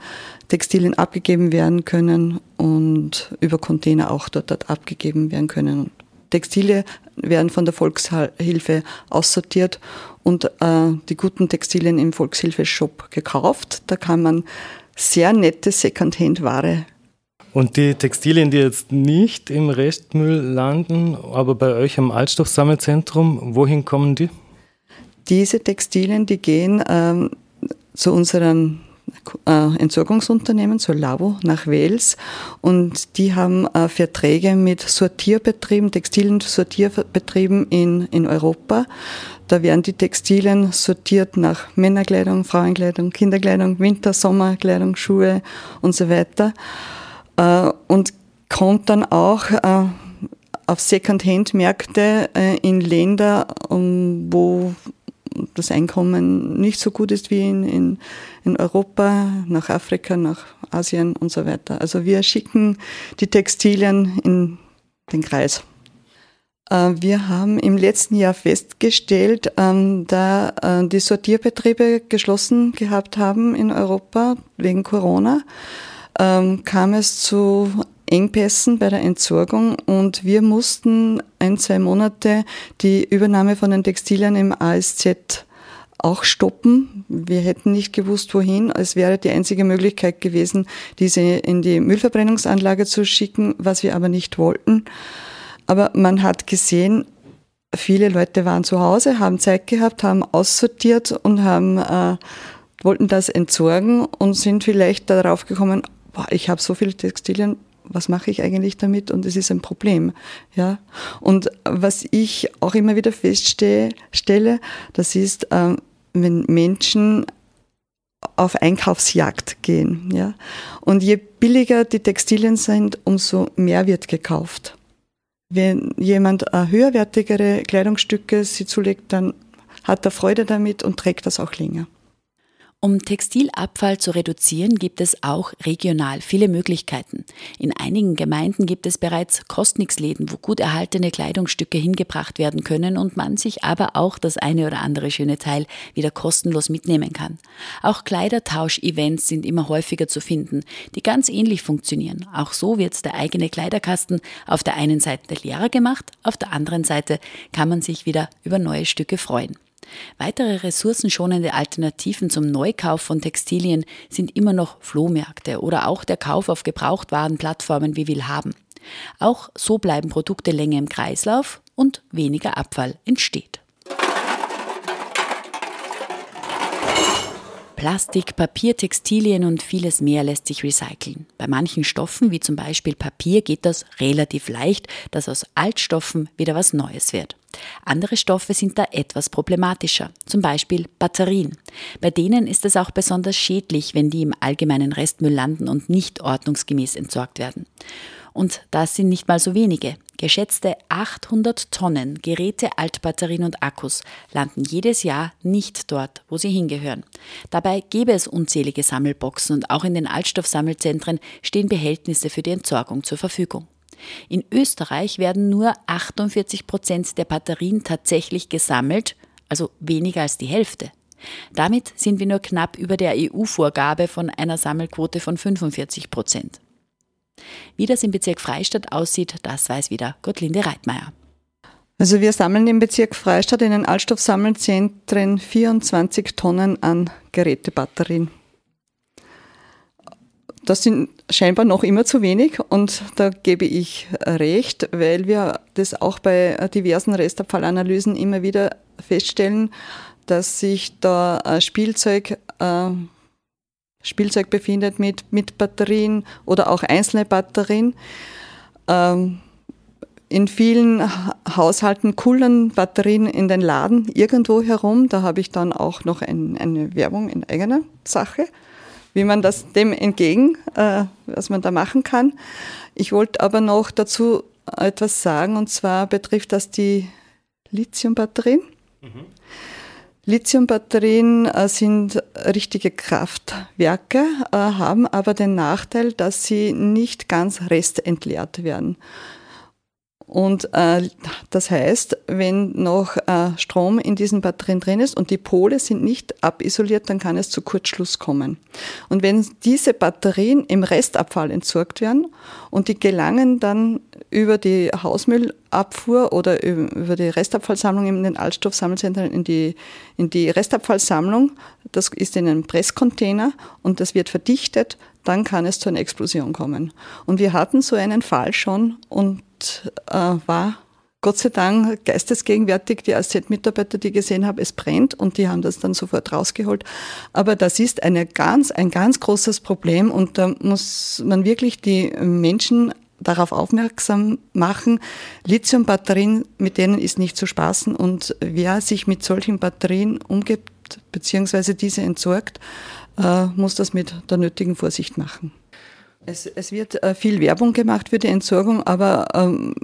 Textilien abgegeben werden können und über Container auch dort, dort abgegeben werden können. Textile werden von der Volkshilfe aussortiert und äh, die guten Textilien im Volkshilfe-Shop gekauft. Da kann man sehr nette Secondhand-Ware und die Textilien, die jetzt nicht im Restmüll landen, aber bei euch im Altstoffsammelzentrum, wohin kommen die? Diese Textilien, die gehen ähm, zu unseren äh, Entsorgungsunternehmen, zur Lavo nach Wales und die haben äh, Verträge mit Sortierbetrieben, textilen Sortierbetrieben in, in Europa. Da werden die Textilien sortiert nach Männerkleidung, Frauenkleidung, Kinderkleidung, Winter-, Sommerkleidung, Schuhe und so weiter äh, und kommt dann auch auf Second-Hand-Märkte in Länder, wo das Einkommen nicht so gut ist wie in, in, in Europa, nach Afrika, nach Asien und so weiter. Also wir schicken die Textilien in den Kreis. Äh, wir haben im letzten Jahr festgestellt, ähm, da äh, die Sortierbetriebe geschlossen gehabt haben in Europa wegen Corona, ähm, kam es zu Engpässen bei der Entsorgung und wir mussten ein, zwei Monate die Übernahme von den Textilien im ASZ auch stoppen. Wir hätten nicht gewusst, wohin. Es wäre die einzige Möglichkeit gewesen, diese in die Müllverbrennungsanlage zu schicken, was wir aber nicht wollten. Aber man hat gesehen, viele Leute waren zu Hause, haben Zeit gehabt, haben aussortiert und haben, äh, wollten das entsorgen und sind vielleicht darauf gekommen, boah, ich habe so viele Textilien, was mache ich eigentlich damit? Und es ist ein Problem. Ja. Und was ich auch immer wieder feststelle, das ist, ähm, wenn Menschen auf Einkaufsjagd gehen. Ja. Und je billiger die Textilien sind, umso mehr wird gekauft. Wenn jemand höherwertigere Kleidungsstücke sie zulegt, dann hat er Freude damit und trägt das auch länger. Um Textilabfall zu reduzieren, gibt es auch regional viele Möglichkeiten. In einigen Gemeinden gibt es bereits Kostniksläden, wo gut erhaltene Kleidungsstücke hingebracht werden können und man sich aber auch das eine oder andere schöne Teil wieder kostenlos mitnehmen kann. Auch Kleidertausch-Events sind immer häufiger zu finden, die ganz ähnlich funktionieren. Auch so wird der eigene Kleiderkasten auf der einen Seite leerer gemacht, auf der anderen Seite kann man sich wieder über neue Stücke freuen. Weitere ressourcenschonende Alternativen zum Neukauf von Textilien sind immer noch Flohmärkte oder auch der Kauf auf Gebrauchtwarenplattformen wie Willhaben. Auch so bleiben Produkte länger im Kreislauf und weniger Abfall entsteht. Plastik, Papier, Textilien und vieles mehr lässt sich recyceln. Bei manchen Stoffen, wie zum Beispiel Papier, geht das relativ leicht, dass aus Altstoffen wieder was Neues wird. Andere Stoffe sind da etwas problematischer, zum Beispiel Batterien. Bei denen ist es auch besonders schädlich, wenn die im allgemeinen Restmüll landen und nicht ordnungsgemäß entsorgt werden. Und das sind nicht mal so wenige. Geschätzte 800 Tonnen Geräte, Altbatterien und Akkus landen jedes Jahr nicht dort, wo sie hingehören. Dabei gäbe es unzählige Sammelboxen und auch in den Altstoffsammelzentren stehen Behältnisse für die Entsorgung zur Verfügung. In Österreich werden nur 48 Prozent der Batterien tatsächlich gesammelt, also weniger als die Hälfte. Damit sind wir nur knapp über der EU-Vorgabe von einer Sammelquote von 45 Prozent. Wie das im Bezirk Freistadt aussieht, das weiß wieder Gottlinde Reitmeier. Also wir sammeln im Bezirk Freistadt in den Altstoffsammelzentren 24 Tonnen an Gerätebatterien. Das sind scheinbar noch immer zu wenig und da gebe ich recht, weil wir das auch bei diversen Restabfallanalysen immer wieder feststellen, dass sich da Spielzeug äh, Spielzeug befindet mit, mit Batterien oder auch einzelne Batterien. Ähm, in vielen Haushalten kullern Batterien in den Laden irgendwo herum. Da habe ich dann auch noch ein, eine Werbung in eigener Sache, wie man das dem entgegen, äh, was man da machen kann. Ich wollte aber noch dazu etwas sagen, und zwar betrifft das die Lithiumbatterien. Mhm. Lithiumbatterien äh, sind richtige Kraftwerke, äh, haben aber den Nachteil, dass sie nicht ganz restentleert werden. Und äh, das heißt, wenn noch äh, Strom in diesen Batterien drin ist und die Pole sind nicht abisoliert, dann kann es zu Kurzschluss kommen. Und wenn diese Batterien im Restabfall entsorgt werden und die gelangen dann über die Hausmüllabfuhr oder über die Restabfallsammlung in den Altstoffsammelzentren in die, in die Restabfallsammlung, das ist in einem Presscontainer und das wird verdichtet, dann kann es zu einer Explosion kommen. Und wir hatten so einen Fall schon und äh, war Gott sei Dank geistesgegenwärtig die AZ-Mitarbeiter, die gesehen haben, es brennt und die haben das dann sofort rausgeholt. Aber das ist eine ganz, ein ganz großes Problem und da muss man wirklich die Menschen darauf aufmerksam machen, Lithiumbatterien, mit denen ist nicht zu spaßen und wer sich mit solchen Batterien umgibt, beziehungsweise diese entsorgt, äh, muss das mit der nötigen Vorsicht machen. Es, es wird äh, viel Werbung gemacht für die Entsorgung, aber ähm,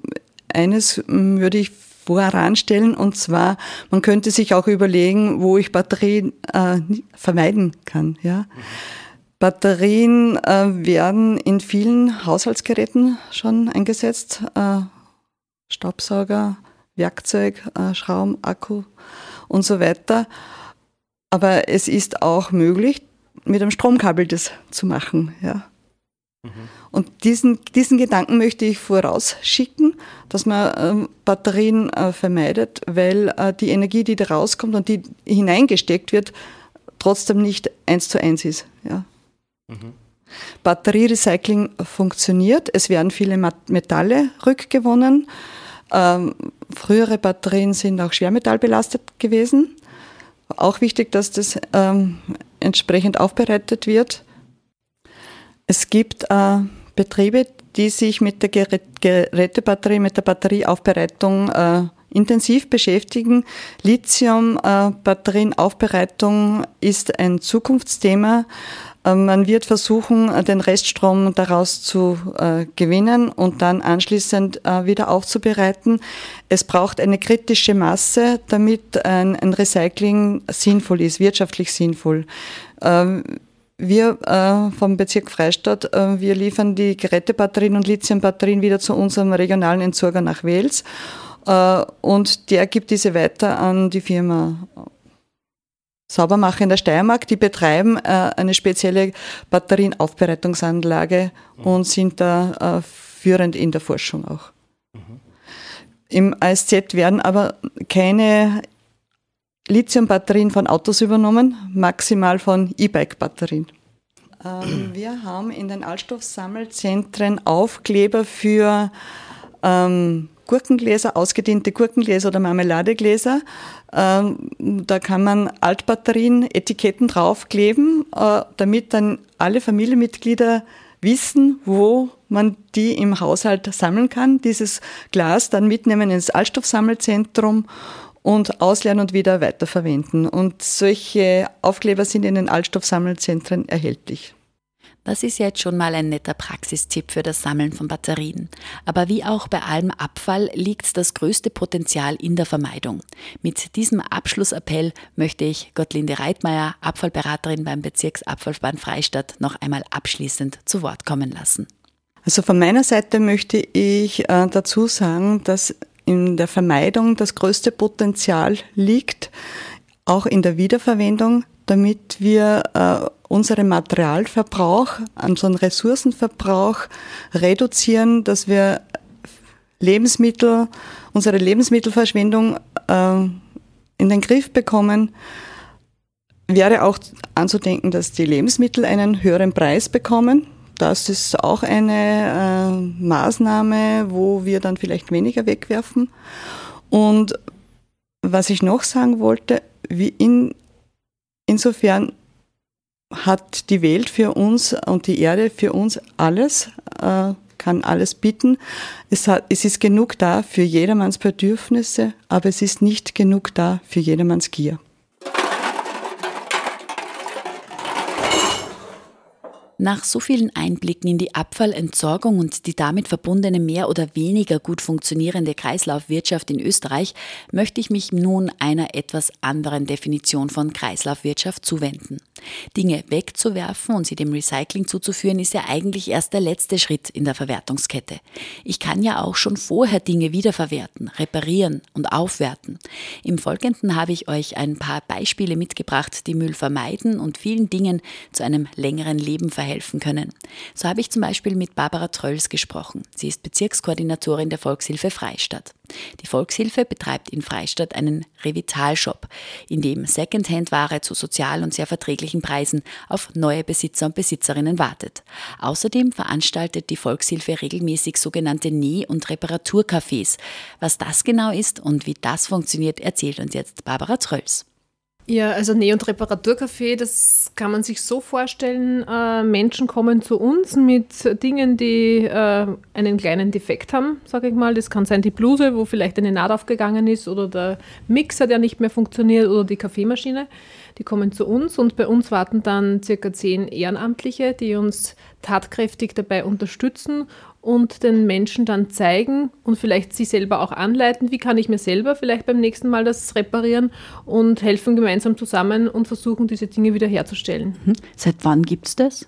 eines hm, würde ich voranstellen und zwar, man könnte sich auch überlegen, wo ich Batterien äh, vermeiden kann. Ja? Mhm. Batterien äh, werden in vielen Haushaltsgeräten schon eingesetzt. Äh, Staubsauger, Werkzeug, äh, Schrauben, Akku und so weiter. Aber es ist auch möglich, mit einem Stromkabel das zu machen. Ja. Und diesen, diesen Gedanken möchte ich vorausschicken, dass man ähm, Batterien äh, vermeidet, weil äh, die Energie, die da rauskommt und die hineingesteckt wird, trotzdem nicht eins zu eins ist. Ja. Mhm. Batterierecycling funktioniert. Es werden viele Metalle rückgewonnen. Ähm, frühere Batterien sind auch schwermetallbelastet gewesen. Auch wichtig, dass das ähm, entsprechend aufbereitet wird. Es gibt äh, Betriebe, die sich mit der Gerätebatterie, mit der Batterieaufbereitung äh, intensiv beschäftigen. Lithium-Batterienaufbereitung äh, ist ein Zukunftsthema. Äh, man wird versuchen, den Reststrom daraus zu äh, gewinnen und dann anschließend äh, wieder aufzubereiten. Es braucht eine kritische Masse, damit ein, ein Recycling sinnvoll ist, wirtschaftlich sinnvoll. Ähm, wir äh, vom Bezirk Freistadt, äh, wir liefern die Gerätebatterien und Lithiumbatterien wieder zu unserem regionalen Entsorger nach Wels. Äh, und der gibt diese weiter an die Firma Saubermacher in der Steiermark. Die betreiben äh, eine spezielle Batterienaufbereitungsanlage mhm. und sind da äh, führend in der Forschung auch. Mhm. Im ASZ werden aber keine Lithiumbatterien von Autos übernommen, maximal von E-Bike-Batterien. Ähm, wir haben in den Altstoffsammelzentren Aufkleber für ähm, Gurkengläser, ausgediente Gurkengläser oder Marmeladegläser. Ähm, da kann man Altbatterien, Etiketten draufkleben, äh, damit dann alle Familienmitglieder wissen, wo man die im Haushalt sammeln kann. Dieses Glas dann mitnehmen ins Altstoffsammelzentrum und ausleeren und wieder weiterverwenden. Und solche Aufkleber sind in den Altstoffsammelzentren erhältlich. Das ist jetzt schon mal ein netter Praxistipp für das Sammeln von Batterien. Aber wie auch bei allem Abfall liegt das größte Potenzial in der Vermeidung. Mit diesem Abschlussappell möchte ich Gottlinde Reitmeier, Abfallberaterin beim Bezirksabfallverband Freistadt, noch einmal abschließend zu Wort kommen lassen. Also von meiner Seite möchte ich äh, dazu sagen, dass in der Vermeidung das größte Potenzial liegt, auch in der Wiederverwendung, damit wir äh, unseren Materialverbrauch, unseren Ressourcenverbrauch reduzieren, dass wir Lebensmittel, unsere Lebensmittelverschwendung äh, in den Griff bekommen. Wäre auch anzudenken, dass die Lebensmittel einen höheren Preis bekommen. Das ist auch eine äh, Maßnahme, wo wir dann vielleicht weniger wegwerfen. Und was ich noch sagen wollte, wie in, insofern hat die Welt für uns und die Erde für uns alles, äh, kann alles bieten. Es, hat, es ist genug da für jedermanns Bedürfnisse, aber es ist nicht genug da für jedermanns Gier. Nach so vielen Einblicken in die Abfallentsorgung und die damit verbundene mehr oder weniger gut funktionierende Kreislaufwirtschaft in Österreich möchte ich mich nun einer etwas anderen Definition von Kreislaufwirtschaft zuwenden. Dinge wegzuwerfen und sie dem Recycling zuzuführen, ist ja eigentlich erst der letzte Schritt in der Verwertungskette. Ich kann ja auch schon vorher Dinge wiederverwerten, reparieren und aufwerten. Im Folgenden habe ich euch ein paar Beispiele mitgebracht, die Müll vermeiden und vielen Dingen zu einem längeren Leben verhelfen können. So habe ich zum Beispiel mit Barbara Trölls gesprochen. Sie ist Bezirkskoordinatorin der Volkshilfe Freistadt. Die Volkshilfe betreibt in Freistadt einen Revital-Shop, in dem Secondhand-Ware zu sozial und sehr verträglichen Preisen auf neue Besitzer und Besitzerinnen wartet. Außerdem veranstaltet die Volkshilfe regelmäßig sogenannte Näh- und Reparaturcafés. Was das genau ist und wie das funktioniert, erzählt uns jetzt Barbara Trölls. Ja, also Näh- und Reparaturcafé, das kann man sich so vorstellen, äh, Menschen kommen zu uns mit Dingen, die äh, einen kleinen Defekt haben, sage ich mal. Das kann sein die Bluse, wo vielleicht eine Naht aufgegangen ist oder der Mixer, der nicht mehr funktioniert oder die Kaffeemaschine. Die kommen zu uns und bei uns warten dann circa zehn Ehrenamtliche, die uns tatkräftig dabei unterstützen und den Menschen dann zeigen und vielleicht sie selber auch anleiten, wie kann ich mir selber vielleicht beim nächsten Mal das reparieren und helfen gemeinsam zusammen und versuchen, diese Dinge wiederherzustellen. Mhm. Seit wann gibt es das?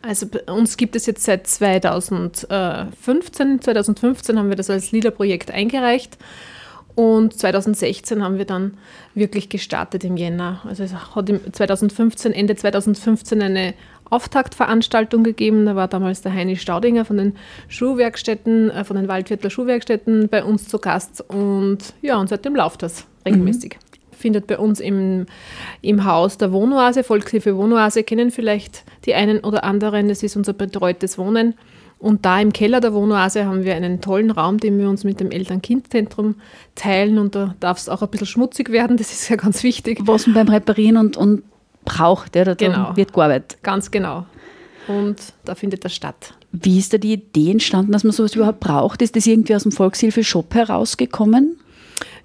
Also bei uns gibt es jetzt seit 2015. 2015 haben wir das als LIDA-Projekt eingereicht und 2016 haben wir dann wirklich gestartet im Jänner. Also es hat 2015, Ende 2015 eine Auftaktveranstaltung gegeben. Da war damals der Heini Staudinger von den Schuhwerkstätten, äh, von den Waldviertler Schuhwerkstätten bei uns zu Gast. Und ja, und seitdem läuft das regelmäßig. Mhm. Findet bei uns im, im Haus der Wohnoase, Volkshilfe Wohnoase, kennen vielleicht die einen oder anderen. Das ist unser betreutes Wohnen. Und da im Keller der Wohnoase haben wir einen tollen Raum, den wir uns mit dem Eltern-Kind-Zentrum teilen. Und da darf es auch ein bisschen schmutzig werden, das ist ja ganz wichtig. Was beim Reparieren und, und braucht. Ja, da genau. wird gearbeitet. Ganz genau. Und da findet das statt. Wie ist da die Idee entstanden, dass man sowas überhaupt braucht? Ist das irgendwie aus dem Volkshilfe-Shop herausgekommen?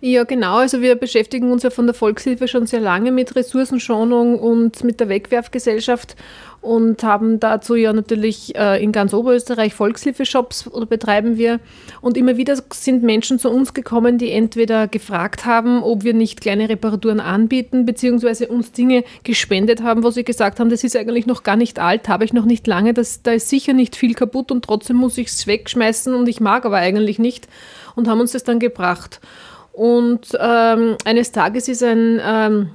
Ja, genau. Also wir beschäftigen uns ja von der Volkshilfe schon sehr lange mit Ressourcenschonung und mit der Wegwerfgesellschaft und haben dazu ja natürlich äh, in ganz Oberösterreich Volkshilfeshops oder betreiben wir. Und immer wieder sind Menschen zu uns gekommen, die entweder gefragt haben, ob wir nicht kleine Reparaturen anbieten, beziehungsweise uns Dinge gespendet haben, wo sie gesagt haben, das ist eigentlich noch gar nicht alt, habe ich noch nicht lange, das, da ist sicher nicht viel kaputt und trotzdem muss ich es wegschmeißen und ich mag aber eigentlich nicht und haben uns das dann gebracht. Und ähm, eines Tages ist ein ähm,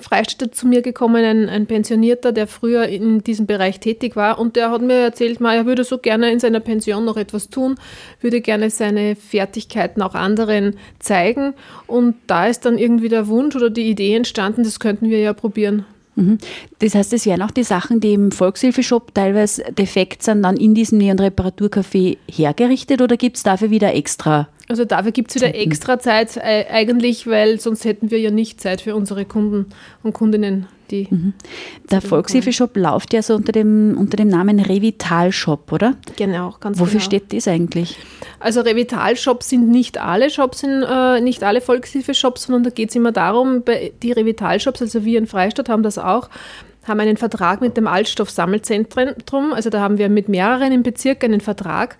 Freistädter zu mir gekommen, ein, ein, Pensionierter, der früher in diesem Bereich tätig war und der hat mir erzählt, er würde so gerne in seiner Pension noch etwas tun, würde gerne seine Fertigkeiten auch anderen zeigen und da ist dann irgendwie der Wunsch oder die Idee entstanden, das könnten wir ja probieren Mhm. Das heißt, es werden auch die Sachen, die im Volkshilfeshop teilweise defekt sind, dann in diesem Näh- und Reparaturcafé hergerichtet oder gibt es dafür wieder extra? Also dafür gibt es wieder extra Zeit äh, eigentlich, weil sonst hätten wir ja nicht Zeit für unsere Kunden und Kundinnen. Die mhm. Der Volkshilfeshop läuft ja so unter dem, unter dem Namen Revital Shop, oder? Genau, ganz Wofür genau. steht das eigentlich? Also Revital Shops sind nicht alle Shops, sind, äh, nicht alle Volkshilfeshops, sondern da geht es immer darum, die Revital Shops, also wir in Freistadt haben das auch, haben einen Vertrag mit dem Altstoffsammelzentrum. Also da haben wir mit mehreren im Bezirk einen Vertrag.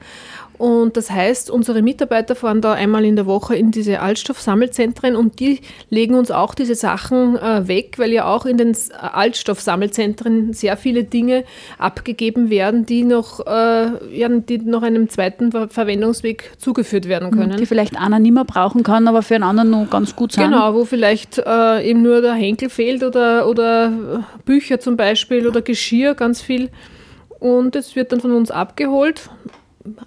Und das heißt, unsere Mitarbeiter fahren da einmal in der Woche in diese Altstoffsammelzentren und die legen uns auch diese Sachen äh, weg, weil ja auch in den Altstoffsammelzentren sehr viele Dinge abgegeben werden, die noch, äh, ja, die noch einem zweiten Ver Verwendungsweg zugeführt werden mhm, können. Die vielleicht einer nicht mehr brauchen kann, aber für einen anderen noch ganz gut sind. Genau, wo vielleicht äh, eben nur der Henkel fehlt oder, oder Bücher zum Beispiel oder Geschirr, ganz viel. Und es wird dann von uns abgeholt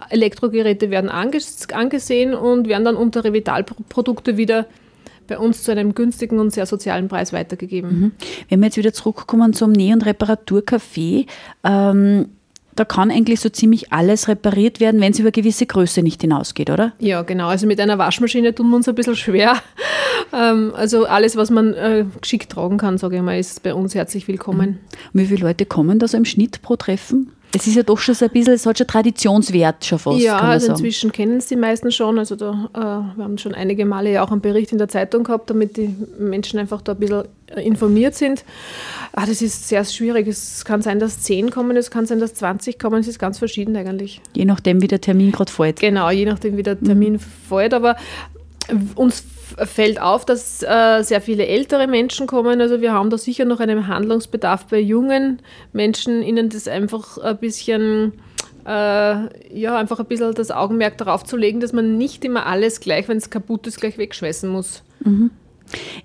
Elektrogeräte werden angesehen und werden dann unter Revital-Produkte wieder bei uns zu einem günstigen und sehr sozialen Preis weitergegeben. Mhm. Wenn wir jetzt wieder zurückkommen zum Näh- und Reparaturcafé, ähm, da kann eigentlich so ziemlich alles repariert werden, wenn es über gewisse Größe nicht hinausgeht, oder? Ja, genau. Also mit einer Waschmaschine tun wir uns ein bisschen schwer. Ähm, also alles, was man äh, geschickt tragen kann, sage ich mal, ist bei uns herzlich willkommen. Mhm. Wie viele Leute kommen da so im Schnitt pro Treffen? Es ist ja doch schon so ein bisschen, es hat schon Traditionswert schon fast. Ja, also sagen. inzwischen kennen es die meisten schon. Also da, äh, wir haben schon einige Male ja auch einen Bericht in der Zeitung gehabt, damit die Menschen einfach da ein bisschen äh, informiert sind. Ah, das ist sehr schwierig. Es kann sein, dass 10 kommen, es kann sein, dass 20 kommen. Es ist ganz verschieden eigentlich. Je nachdem, wie der Termin gerade fällt. Genau, je nachdem, wie der Termin mhm. fällt. Aber uns fällt auf, dass äh, sehr viele ältere Menschen kommen. Also wir haben da sicher noch einen Handlungsbedarf bei jungen Menschen, ihnen das einfach ein bisschen äh, ja, einfach ein bisschen das Augenmerk darauf zu legen, dass man nicht immer alles gleich, wenn es kaputt ist, gleich wegschmeißen muss. Mhm.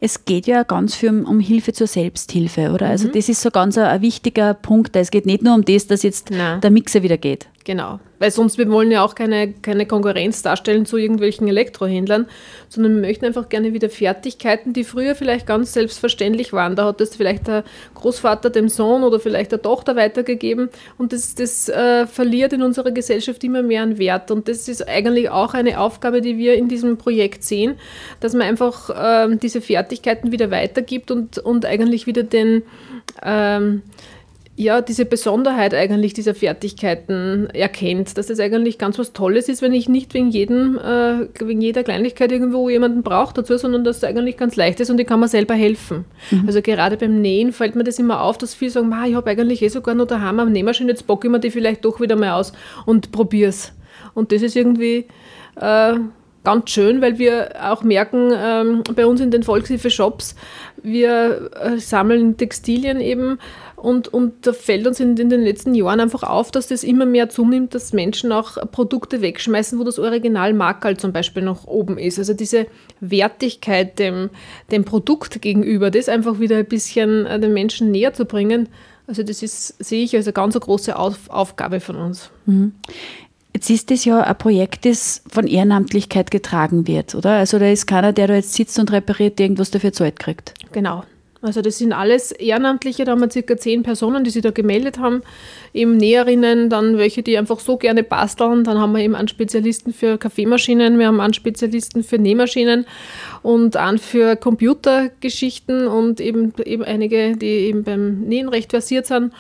Es geht ja ganz viel um, um Hilfe zur Selbsthilfe, oder? Also mhm. Also das ist so ganz ein, ein, wichtiger Punkt. Es geht nicht nur um das, dass jetzt Nein. der Mixer wieder geht. Genau, weil sonst wir wollen ja auch keine, keine Konkurrenz darstellen zu irgendwelchen Elektrohändlern, sondern wir möchten einfach gerne wieder Fertigkeiten, die früher vielleicht ganz selbstverständlich waren. Da hat das vielleicht der Großvater dem Sohn oder vielleicht der Tochter weitergegeben und das, das äh, verliert in unserer Gesellschaft immer mehr an Wert. Und das ist eigentlich auch eine Aufgabe, die wir in diesem Projekt sehen, dass man einfach äh, diese Fertigkeiten wieder weitergibt und, und eigentlich wieder den ähm, ja, diese Besonderheit eigentlich dieser Fertigkeiten erkennt, dass es eigentlich ganz was Tolles ist, wenn ich nicht wegen, jedem, äh, wegen jeder Kleinigkeit irgendwo jemanden brauche dazu, sondern dass es eigentlich ganz leicht ist und ich kann mir selber helfen. Mhm. Also gerade beim Nähen fällt mir das immer auf, dass viele sagen, ich habe eigentlich eh sogar noch daheim am Nähmaschine, jetzt bocke ich mir die vielleicht doch wieder mal aus und probiere es. Und das ist irgendwie... Äh, ganz schön, weil wir auch merken, ähm, bei uns in den Volkshilfe-Shops, wir äh, sammeln Textilien eben und, und da fällt uns in, in, den letzten Jahren einfach auf, dass das immer mehr zunimmt, dass Menschen auch Produkte wegschmeißen, wo das Original Markerl zum Beispiel noch oben ist. Also diese Wertigkeit dem, dem Produkt gegenüber, das einfach wieder ein bisschen äh, den Menschen näher zu bringen, also das ist, sehe ich als eine ganz große Auf Aufgabe von uns. Mhm. Jetzt ist das ja ein Projekt, das von Ehrenamtlichkeit getragen wird, oder? Also da ist keiner, der da jetzt sitzt und repariert, irgendwas dafür Zeit kriegt. Genau. Also das sind alles Ehrenamtliche, da haben wir circa zehn Personen, die sich da gemeldet haben, eben Näherinnen, dann welche, die einfach so gerne basteln, dann haben wir eben einen Spezialisten für Kaffeemaschinen, wir haben einen Spezialisten für Nähmaschinen und einen für Computergeschichten und eben, eben einige, die eben beim Nähen recht versiert sind.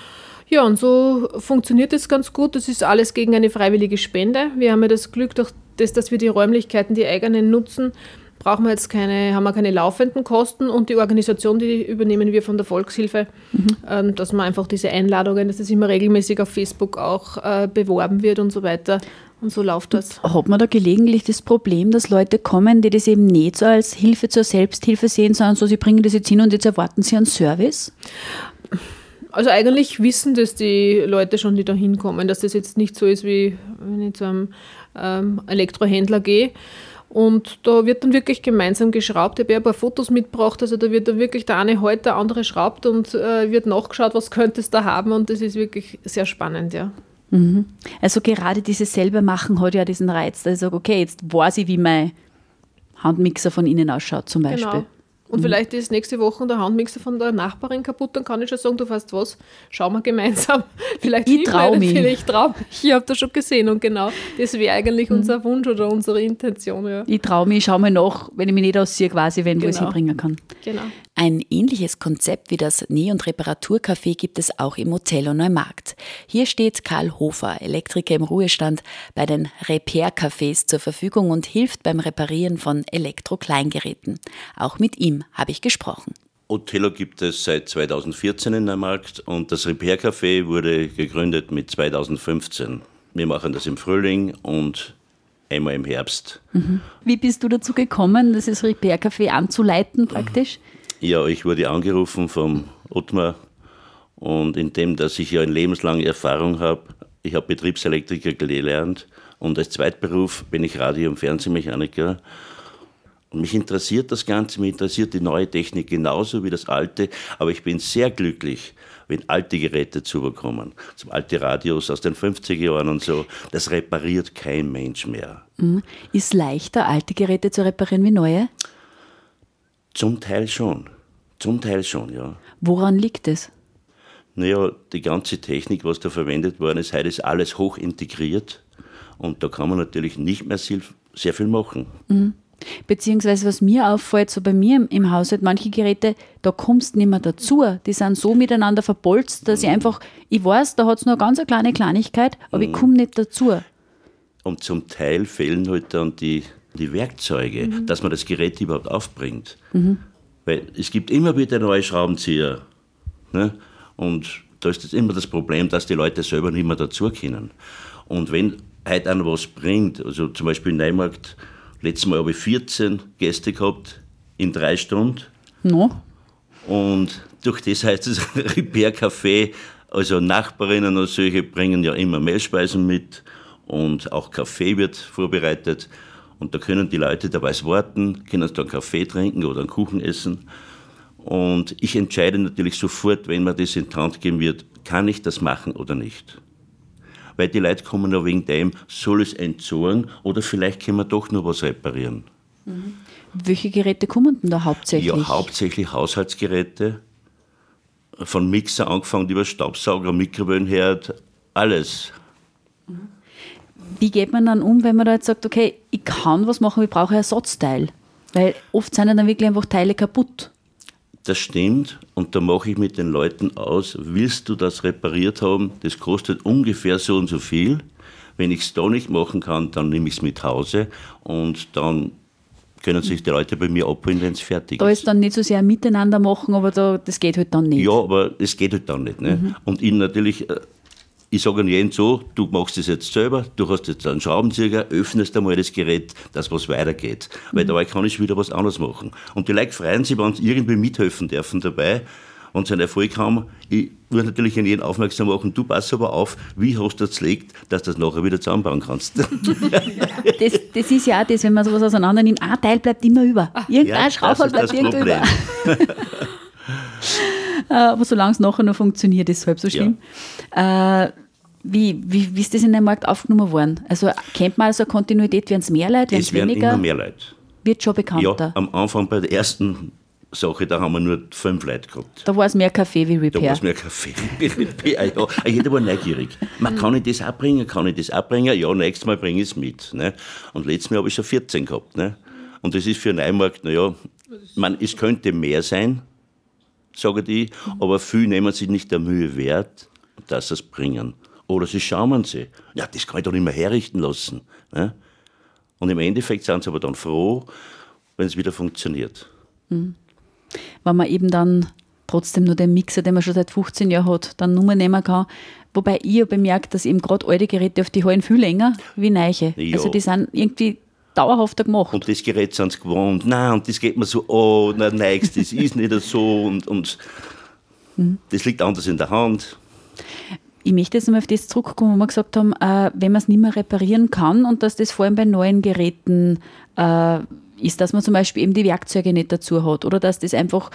Ja, und so funktioniert es ganz gut. Das ist alles gegen eine freiwillige Spende. Wir haben ja das Glück, durch das, dass wir die Räumlichkeiten, die eigenen nutzen, brauchen wir jetzt keine, haben wir keine laufenden Kosten und die Organisation, die übernehmen wir von der Volkshilfe, mhm. ähm, dass man einfach diese Einladungen, dass das immer regelmäßig auf Facebook auch äh, beworben wird und so weiter. Und so läuft das. Hat man da gelegentlich das Problem, dass Leute kommen, die das eben nicht so als Hilfe zur Selbsthilfe sehen, sondern so, sie bringen das jetzt hin und jetzt erwarten sie einen Service? Also eigentlich wissen das die Leute schon, die da hinkommen, dass das jetzt nicht so ist, wie wenn ich zu einem ähm, Elektrohändler gehe. Und da wird dann wirklich gemeinsam geschraubt. Ich habe ein paar Fotos mitgebracht, also da wird dann wirklich der eine heute, der andere schraubt und äh, wird nachgeschaut, was könnte es da haben und das ist wirklich sehr spannend, ja. Mhm. Also gerade dieses selber machen hat ja diesen Reiz, dass ich sage, okay, jetzt weiß ich, wie mein Handmixer von innen ausschaut zum Beispiel. Genau. Und mhm. vielleicht ist nächste Woche der Handmixer von der Nachbarin kaputt, dann kann ich schon sagen, du weißt was, schauen wir gemeinsam. Vielleicht ich traue mich. Ich traue Ich habe das schon gesehen und genau, das wäre eigentlich mhm. unser Wunsch oder unsere Intention. Ja. Ich traue mich, schau mal nach, wenn ich mich nicht ausziehe, quasi, wenn genau. ich es hinbringen kann. Genau. Ein ähnliches Konzept wie das Näh- und Reparaturcafé gibt es auch im Hotel Neumarkt. Hier steht Karl Hofer, Elektriker im Ruhestand, bei den Repair-Cafés zur Verfügung und hilft beim Reparieren von Elektro-Kleingeräten. Auch mit ihm habe ich gesprochen. Othello gibt es seit 2014 in der Markt und das Repair Café wurde gegründet mit 2015. Wir machen das im Frühling und einmal im Herbst. Mhm. Wie bist du dazu gekommen, das Repair Café anzuleiten praktisch? Ja, ich wurde angerufen vom Ottmar und in dem, dass ich ja eine lebenslange Erfahrung habe, ich habe Betriebselektriker gelernt und als Zweitberuf bin ich Radio- und Fernsehmechaniker und mich interessiert das Ganze, mich interessiert die neue Technik genauso wie das alte, aber ich bin sehr glücklich, wenn alte Geräte zubekommen. Zum alte Radios aus den 50er Jahren und so. Das repariert kein Mensch mehr. Mhm. Ist leichter, alte Geräte zu reparieren wie neue? Zum Teil schon. Zum Teil schon, ja. Woran liegt es? Naja, die ganze Technik, was da verwendet worden ist, heute ist alles hoch integriert und da kann man natürlich nicht mehr sehr viel machen. Mhm. Beziehungsweise was mir auffällt, so bei mir im Haushalt, manche Geräte, da kommst du nicht mehr dazu. Die sind so miteinander verbolzt, dass ich einfach, ich weiß, da hat es nur eine ganz eine kleine Kleinigkeit, aber mhm. ich komme nicht dazu. Und zum Teil fehlen halt dann die, die Werkzeuge, mhm. dass man das Gerät überhaupt aufbringt. Mhm. Weil es gibt immer wieder neue Schraubenzieher. Ne? Und da ist jetzt immer das Problem, dass die Leute selber nicht mehr dazu können. Und wenn heute einer was bringt, also zum Beispiel in Neumarkt, Letztes Mal habe ich 14 Gäste gehabt in drei Stunden. No. Und durch das heißt es Repair Café, also Nachbarinnen und solche bringen ja immer Mehlspeisen mit und auch Kaffee wird vorbereitet. Und da können die Leute dabei warten, können dann Kaffee trinken oder einen Kuchen essen. Und ich entscheide natürlich sofort, wenn mir das in die Hand geben wird, kann ich das machen oder nicht weil die Leute kommen ja wegen dem, soll es entsorgen oder vielleicht können wir doch nur was reparieren. Mhm. Welche Geräte kommen denn da hauptsächlich? Ja, hauptsächlich Haushaltsgeräte. Von Mixer angefangen über Staubsauger, Mikrowellenherd, alles. Mhm. Wie geht man dann um, wenn man da jetzt sagt, okay, ich kann was machen, ich brauche ein Ersatzteil? Weil oft sind ja dann wirklich einfach Teile kaputt. Das stimmt und da mache ich mit den Leuten aus, willst du das repariert haben, das kostet ungefähr so und so viel. Wenn ich es da nicht machen kann, dann nehme ich es mit Hause und dann können sich die Leute bei mir abholen, wenn es fertig ist. Da ist dann nicht so sehr miteinander machen, aber da, das geht halt dann nicht. Ja, aber es geht halt dann nicht. Ne? Mhm. Und ihnen natürlich äh, ich sage an jeden so, du machst es jetzt selber, du hast jetzt einen Schraubenzieher, öffnest einmal das Gerät, dass was weitergeht. Mhm. Weil dabei kann ich wieder was anderes machen. Und die Leute freuen sich, wenn sie irgendwie mithelfen dürfen dabei und sie einen Erfolg haben. Ich würde natürlich an jeden aufmerksam machen, du pass aber auf, wie hast du das gelegt, dass du das nachher wieder zusammenbauen kannst. das, das, ist ja auch das, wenn man sowas auseinander nimmt, ein Teil bleibt immer über. Irgendein ja, Schrauber bleibt irgendwo über. Äh, aber solange es nachher noch funktioniert, ist es halb so schlimm. Ja. Äh, wie, wie, wie ist das in den Markt aufgenommen worden? Also kennt man also eine Kontinuität, werden es mehr Leute, werden es weniger? Es werden immer mehr Leute. Wird schon bekannter? Ja, am Anfang bei der ersten Sache, da haben wir nur fünf Leute gehabt. Da war es mehr Kaffee wie Repair. Da war es mehr Kaffee wie Repair, ja. Jeder war neugierig. Man, kann ich das abbringen? Kann ich das abbringen? Ja, nächstes Mal bringe ich es mit. Ne? Und letztes Mal habe ich schon 14 gehabt. Ne? Und das ist für einen Neumarkt, naja, man, es könnte mehr sein, sage ich, aber viele nehmen sich nicht der Mühe wert, dass sie es bringen. Oder sie schauen sie. Ja, das kann ich doch nicht mehr herrichten lassen. Ne? Und im Endeffekt sind sie aber dann froh, wenn es wieder funktioniert. Mhm. Wenn man eben dann trotzdem nur den Mixer, den man schon seit 15 Jahren hat, dann nur nehmen kann. Wobei ich bemerkt, dass eben gerade alte Geräte auf die halten viel länger wie neue. Ja. Also die sind irgendwie dauerhafter gemacht. Und das Gerät sind sie gewohnt. Nein, und das geht mir so, oh, nein, nein, das ist nicht so. Und, und mhm. das liegt anders in der Hand. Ich möchte jetzt nochmal auf das zurückkommen, wo wir gesagt haben, äh, wenn man es nicht mehr reparieren kann und dass das vor allem bei neuen Geräten äh, ist, dass man zum Beispiel eben die Werkzeuge nicht dazu hat oder dass das einfach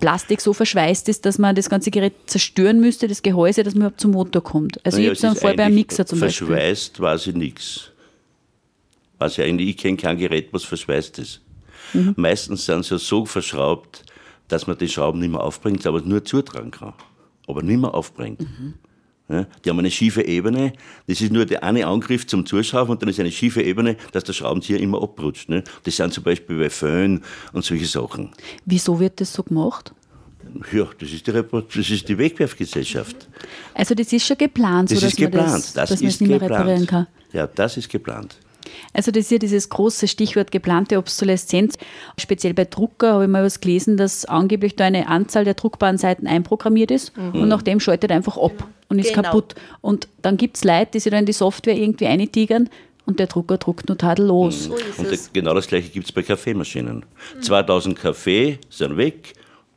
Plastik so verschweißt ist, dass man das ganze Gerät zerstören müsste, das Gehäuse, dass man überhaupt zum Motor kommt. Also naja, ich habe es vorher bei einem Mixer zum verschweißt Beispiel. Verschweißt weiß ich nichts. Also eigentlich, ich kenne kein Gerät, was verschweißt ist. Mhm. Meistens sind sie so verschraubt, dass man die Schrauben nicht mehr aufbringt, aber nur zutragen kann. Aber nicht mehr aufbringt. Mhm. Die haben eine schiefe Ebene. Das ist nur der eine Angriff zum Zuschauer und dann ist eine schiefe Ebene, dass der Schraubenzieher immer abrutscht. Ne? Das sind zum Beispiel bei Föhn und solche Sachen. Wieso wird das so gemacht? Ja, das ist die, das ist die Wegwerfgesellschaft. Also das ist schon geplant, das so dass, geplant. Man das, das dass man es nicht mehr reparieren kann? Ja, das ist geplant. Also das ist ja dieses große Stichwort geplante Obsoleszenz. Speziell bei Drucker habe ich mal was gelesen, dass angeblich da eine Anzahl der druckbaren Seiten einprogrammiert ist mhm. und nachdem schaltet er einfach ab und ist genau. kaputt. Und dann gibt es Leute, die sich da in die Software irgendwie eintigern und der Drucker druckt nur tadellos. Mhm. So und genau das gleiche gibt es bei Kaffeemaschinen. Mhm. 2000 Kaffee sind weg,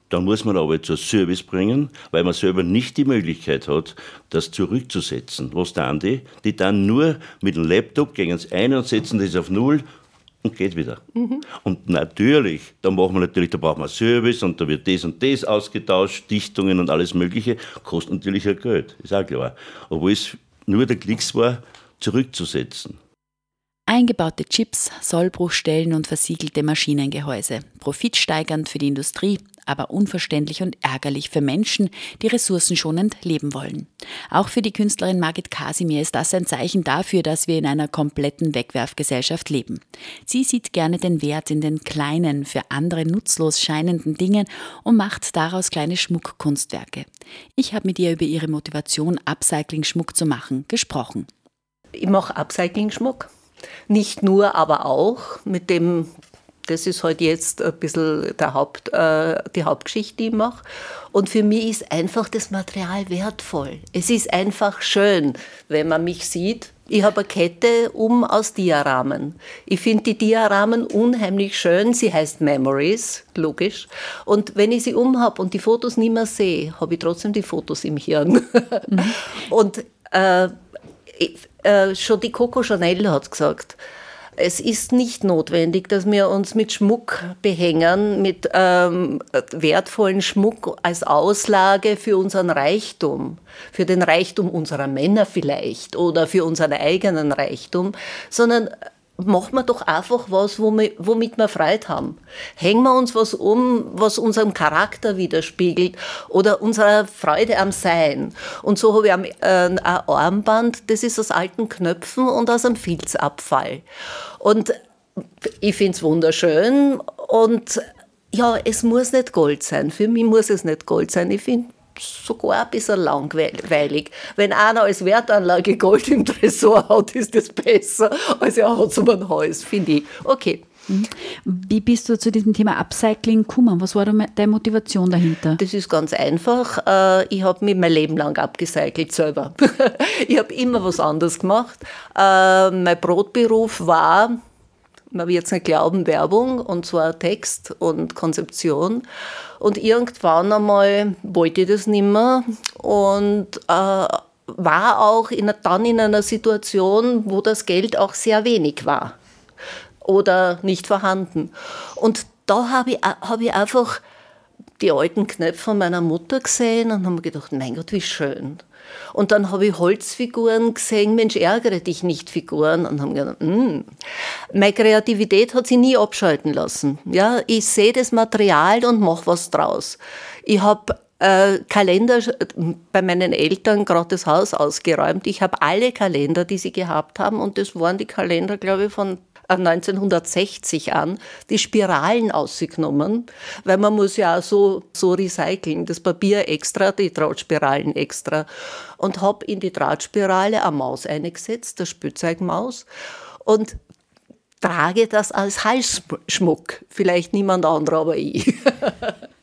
dann muss man aber zur Service bringen, weil man selber nicht die Möglichkeit hat, das zurückzusetzen. Was dann die? Die dann nur mit dem Laptop gehen es ein und setzen das auf Null und geht wieder. Mhm. Und natürlich, da machen wir natürlich, da braucht man Service und da wird das und das ausgetauscht, Dichtungen und alles Mögliche, kostet natürlich auch Geld, ist auch klar. Obwohl es nur der Klicks war, zurückzusetzen. Eingebaute Chips, Sollbruchstellen und versiegelte Maschinengehäuse. Profitsteigernd für die Industrie, aber unverständlich und ärgerlich für Menschen, die ressourcenschonend leben wollen. Auch für die Künstlerin Margit Kasimir ist das ein Zeichen dafür, dass wir in einer kompletten Wegwerfgesellschaft leben. Sie sieht gerne den Wert in den kleinen, für andere nutzlos scheinenden Dingen und macht daraus kleine Schmuckkunstwerke. Ich habe mit ihr über ihre Motivation, Upcycling-Schmuck zu machen, gesprochen. Ich mache Upcycling-Schmuck. Nicht nur, aber auch mit dem das ist halt jetzt ein bisschen der Haupt, äh, die Hauptgeschichte, die ich mache. Und für mich ist einfach das Material wertvoll. Es ist einfach schön, wenn man mich sieht. Ich habe eine Kette um aus Diaramen. Ich finde die Diaramen unheimlich schön. Sie heißt Memories, logisch. Und wenn ich sie um habe und die Fotos nicht mehr sehe, habe ich trotzdem die Fotos im Hirn. Mhm. und äh, äh, schon die Coco Chanel hat gesagt, es ist nicht notwendig, dass wir uns mit Schmuck behängen, mit ähm, wertvollen Schmuck als Auslage für unseren Reichtum, für den Reichtum unserer Männer vielleicht oder für unseren eigenen Reichtum, sondern machen wir doch einfach was, womit wir Freude haben. Hängen wir uns was um, was unserem Charakter widerspiegelt oder unserer Freude am Sein. Und so habe ich ein, äh, ein Armband, das ist aus alten Knöpfen und aus einem Filzabfall. Und ich finde es wunderschön und ja, es muss nicht Gold sein. Für mich muss es nicht Gold sein. Ich finde sogar ein bisschen langweilig. Wenn einer als Wertanlage Gold im Tresor hat, ist das besser, als er hat so ein Haus, finde ich. Okay. Mhm. Wie bist du zu diesem Thema Upcycling gekommen? Was war deine Motivation dahinter? Das ist ganz einfach. Äh, ich habe mich mein Leben lang abgecycelt selber. Ich habe immer was anderes gemacht. Äh, mein Brotberuf war man wird es nicht glauben, Werbung und zwar Text und Konzeption. Und irgendwann einmal wollte ich das nicht mehr und äh, war auch in, dann in einer Situation, wo das Geld auch sehr wenig war oder nicht vorhanden. Und da habe ich, hab ich einfach die alten Knöpfe meiner Mutter gesehen und habe mir gedacht, mein Gott, wie schön. Und dann habe ich Holzfiguren gesehen, Mensch, ärgere dich nicht Figuren. Und haben gedacht, mm. meine Kreativität hat sie nie abschalten lassen. Ja, ich sehe das Material und mache was draus. Ich habe äh, Kalender bei meinen Eltern gerade das Haus ausgeräumt. Ich habe alle Kalender, die sie gehabt haben, und das waren die Kalender, glaube ich, von 1960 an die Spiralen ausgenommen, weil man muss ja so, so recyceln, das Papier extra, die Drahtspiralen extra. Und habe in die Drahtspirale eine Maus eingesetzt, der Spielzeugmaus, und trage das als Halsschmuck. Vielleicht niemand anderer, aber ich.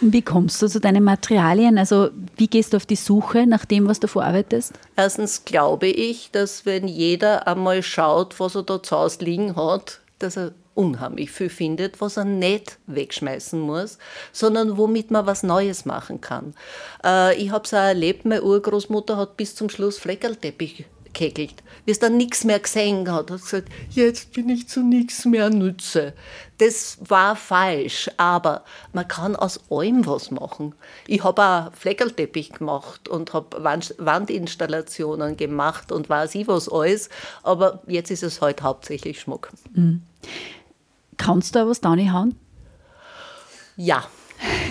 Und wie kommst du zu deinen Materialien? Also wie gehst du auf die Suche nach dem, was du verarbeitest? Erstens glaube ich, dass wenn jeder einmal schaut, was er da zu Hause liegen hat, dass er unheimlich viel findet, was er nicht wegschmeißen muss, sondern womit man was Neues machen kann. Äh, ich habe es auch erlebt, meine Urgroßmutter hat bis zum Schluss Fleckerlteppich gekeckelt. Wie es dann nichts mehr gesehen hat, hat gesagt, jetzt bin ich zu nichts mehr nütze. Das war falsch, aber man kann aus allem was machen. Ich habe auch Fleckerlteppich gemacht und habe Wandinstallationen gemacht und weiß ich was alles, aber jetzt ist es halt hauptsächlich Schmuck. Mhm. Kannst du da was hauen? Ja.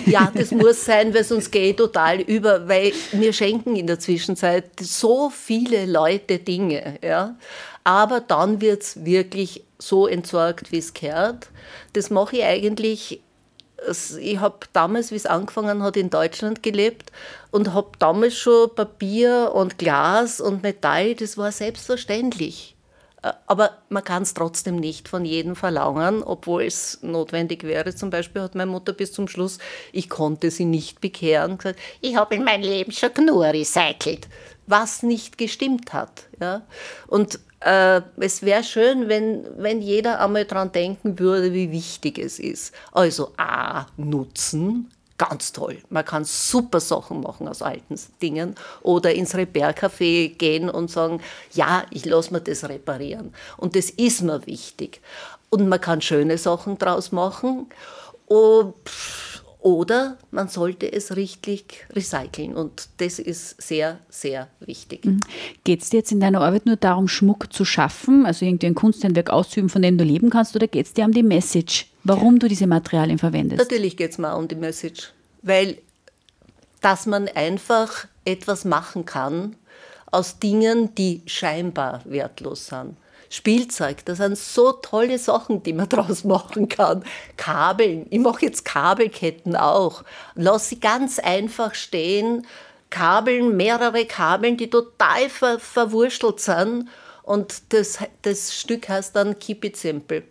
Ja, das muss sein, weil sonst gehe ich total über, weil wir schenken in der Zwischenzeit so viele Leute Dinge. Ja. Aber dann wird es wirklich so entsorgt, wie es gehört. Das mache ich eigentlich ich habe damals, wie es angefangen hat, in Deutschland gelebt und habe damals schon Papier und Glas und Metall, das war selbstverständlich. Äh, aber man kann es trotzdem nicht von jedem verlangen, obwohl es notwendig wäre. Zum Beispiel hat meine Mutter bis zum Schluss, ich konnte sie nicht bekehren, gesagt, ich habe in meinem Leben schon nur recycelt, was nicht gestimmt hat. Ja? Und äh, es wäre schön, wenn, wenn jeder einmal daran denken würde, wie wichtig es ist. Also A, nutzen, ganz toll. Man kann super Sachen machen aus alten Dingen oder ins Repair-Café gehen und sagen, ja, ich lasse mir das reparieren. Und das ist mir wichtig. Und man kann schöne Sachen draus machen. Oh, pff, oder man sollte es richtig recyceln. Und das ist sehr, sehr wichtig. Mhm. Geht es dir jetzt in deiner Arbeit nur darum, Schmuck zu schaffen, also irgendwie ein Kunsthandwerk auszuüben, von dem du leben kannst, oder geht es dir um die Message, warum du diese Materialien verwendest? Natürlich geht es mir um die Message, weil dass man einfach etwas machen kann aus Dingen, die scheinbar wertlos sind. Spielzeug. Das sind so tolle Sachen, die man daraus machen kann. Kabeln. Ich mache jetzt Kabelketten auch. Lass sie ganz einfach stehen. Kabeln, mehrere Kabeln, die total ver verwurstelt sind. Und das, das Stück heißt dann Keep It Simple.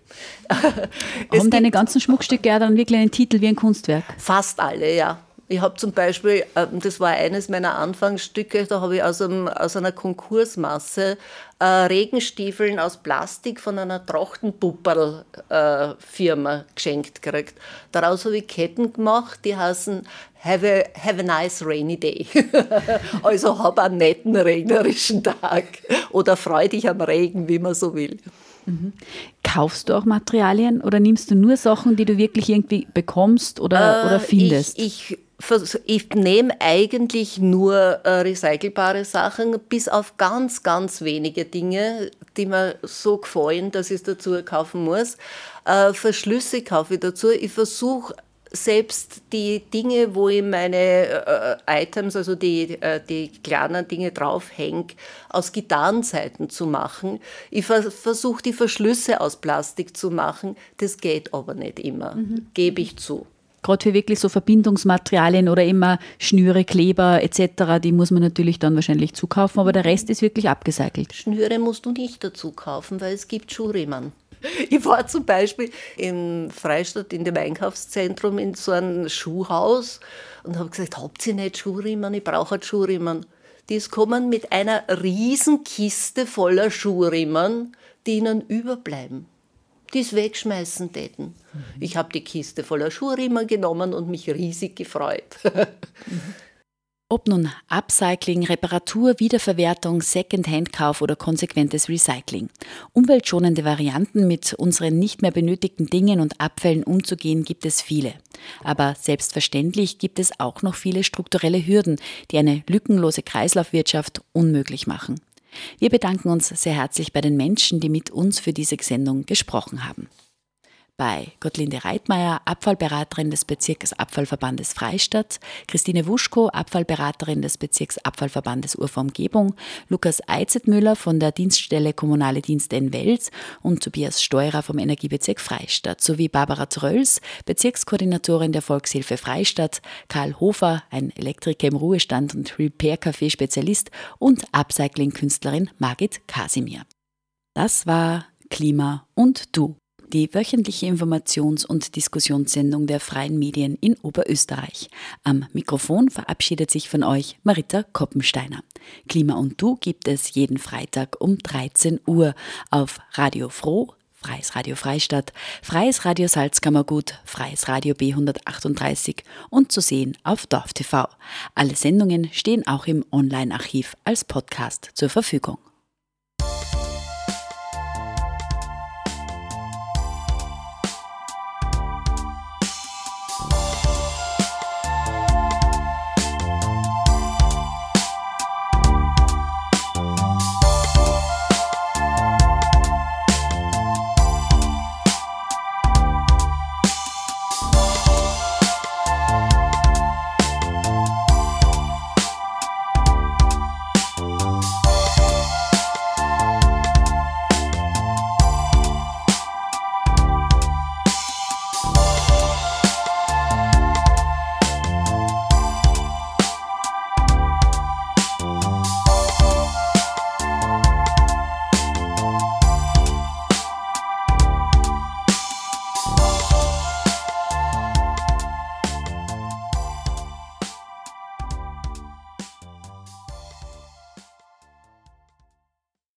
Haben deine ganzen Schmuckstücke ja dann wirklich einen Titel wie ein Kunstwerk? Fast alle, ja. Ich habe zum Beispiel, ähm, das war eines meiner Anfangsstücke, da habe ich aus, einem, aus einer Konkursmasse äh, Regenstiefeln aus Plastik von einer Trachtenpupperl-Firma äh, geschenkt gekriegt. Daraus habe ich Ketten gemacht, die heißen Have a, have a nice rainy day. also hab einen netten regnerischen Tag oder freu dich am Regen, wie man so will. Mhm. Kaufst du auch Materialien oder nimmst du nur Sachen, die du wirklich irgendwie bekommst oder, äh, oder findest? Ich, ich ich nehme eigentlich nur äh, recycelbare Sachen, bis auf ganz, ganz wenige Dinge, die mir so gefallen, dass ich es dazu kaufen muss. Äh, Verschlüsse kaufe ich dazu. Ich versuche selbst die Dinge, wo ich meine äh, Items, also die, äh, die kleinen Dinge draufhänge, aus Gitarrenseiten zu machen. Ich ver versuche die Verschlüsse aus Plastik zu machen. Das geht aber nicht immer, mhm. gebe ich zu gerade für wirklich so Verbindungsmaterialien oder immer Schnüre, Kleber etc., die muss man natürlich dann wahrscheinlich zukaufen, aber der Rest ist wirklich abgecycelt. Schnüre musst du nicht dazu kaufen, weil es gibt Schuhrimmern. Ich war zum Beispiel in Freistadt in dem Einkaufszentrum in so einem Schuhhaus und habe gesagt, habt ihr nicht Schuhrimmern? Ich brauche halt Schuhrimmern. Die kommen mit einer riesen Kiste voller Schuhrimmern, die ihnen überbleiben die es wegschmeißen täten. Mhm. Ich habe die Kiste voller Schuhriemen genommen und mich riesig gefreut. Ob nun Upcycling, Reparatur, Wiederverwertung, Second-Hand-Kauf oder konsequentes Recycling. Umweltschonende Varianten mit unseren nicht mehr benötigten Dingen und Abfällen umzugehen gibt es viele. Aber selbstverständlich gibt es auch noch viele strukturelle Hürden, die eine lückenlose Kreislaufwirtschaft unmöglich machen. Wir bedanken uns sehr herzlich bei den Menschen, die mit uns für diese Sendung gesprochen haben bei Gottlinde Reitmeier, Abfallberaterin des Bezirks Abfallverbandes Freistadt, Christine Wuschko, Abfallberaterin des Bezirks Abfallverbandes Urformgebung, Lukas Eizetmüller von der Dienststelle Kommunale Dienste in Wels und Tobias Steurer vom Energiebezirk Freistadt sowie Barbara Trölls, Bezirkskoordinatorin der Volkshilfe Freistadt, Karl Hofer, ein Elektriker im Ruhestand und Repair-Café-Spezialist und Upcycling-Künstlerin Margit Kasimir. Das war Klima und Du die wöchentliche Informations- und Diskussionssendung der freien Medien in Oberösterreich. Am Mikrofon verabschiedet sich von euch Marita Koppensteiner. Klima und Du gibt es jeden Freitag um 13 Uhr auf Radio Froh, Freies Radio Freistadt, Freies Radio Salzkammergut, Freies Radio B138 und zu sehen auf Dorf TV. Alle Sendungen stehen auch im Online-Archiv als Podcast zur Verfügung.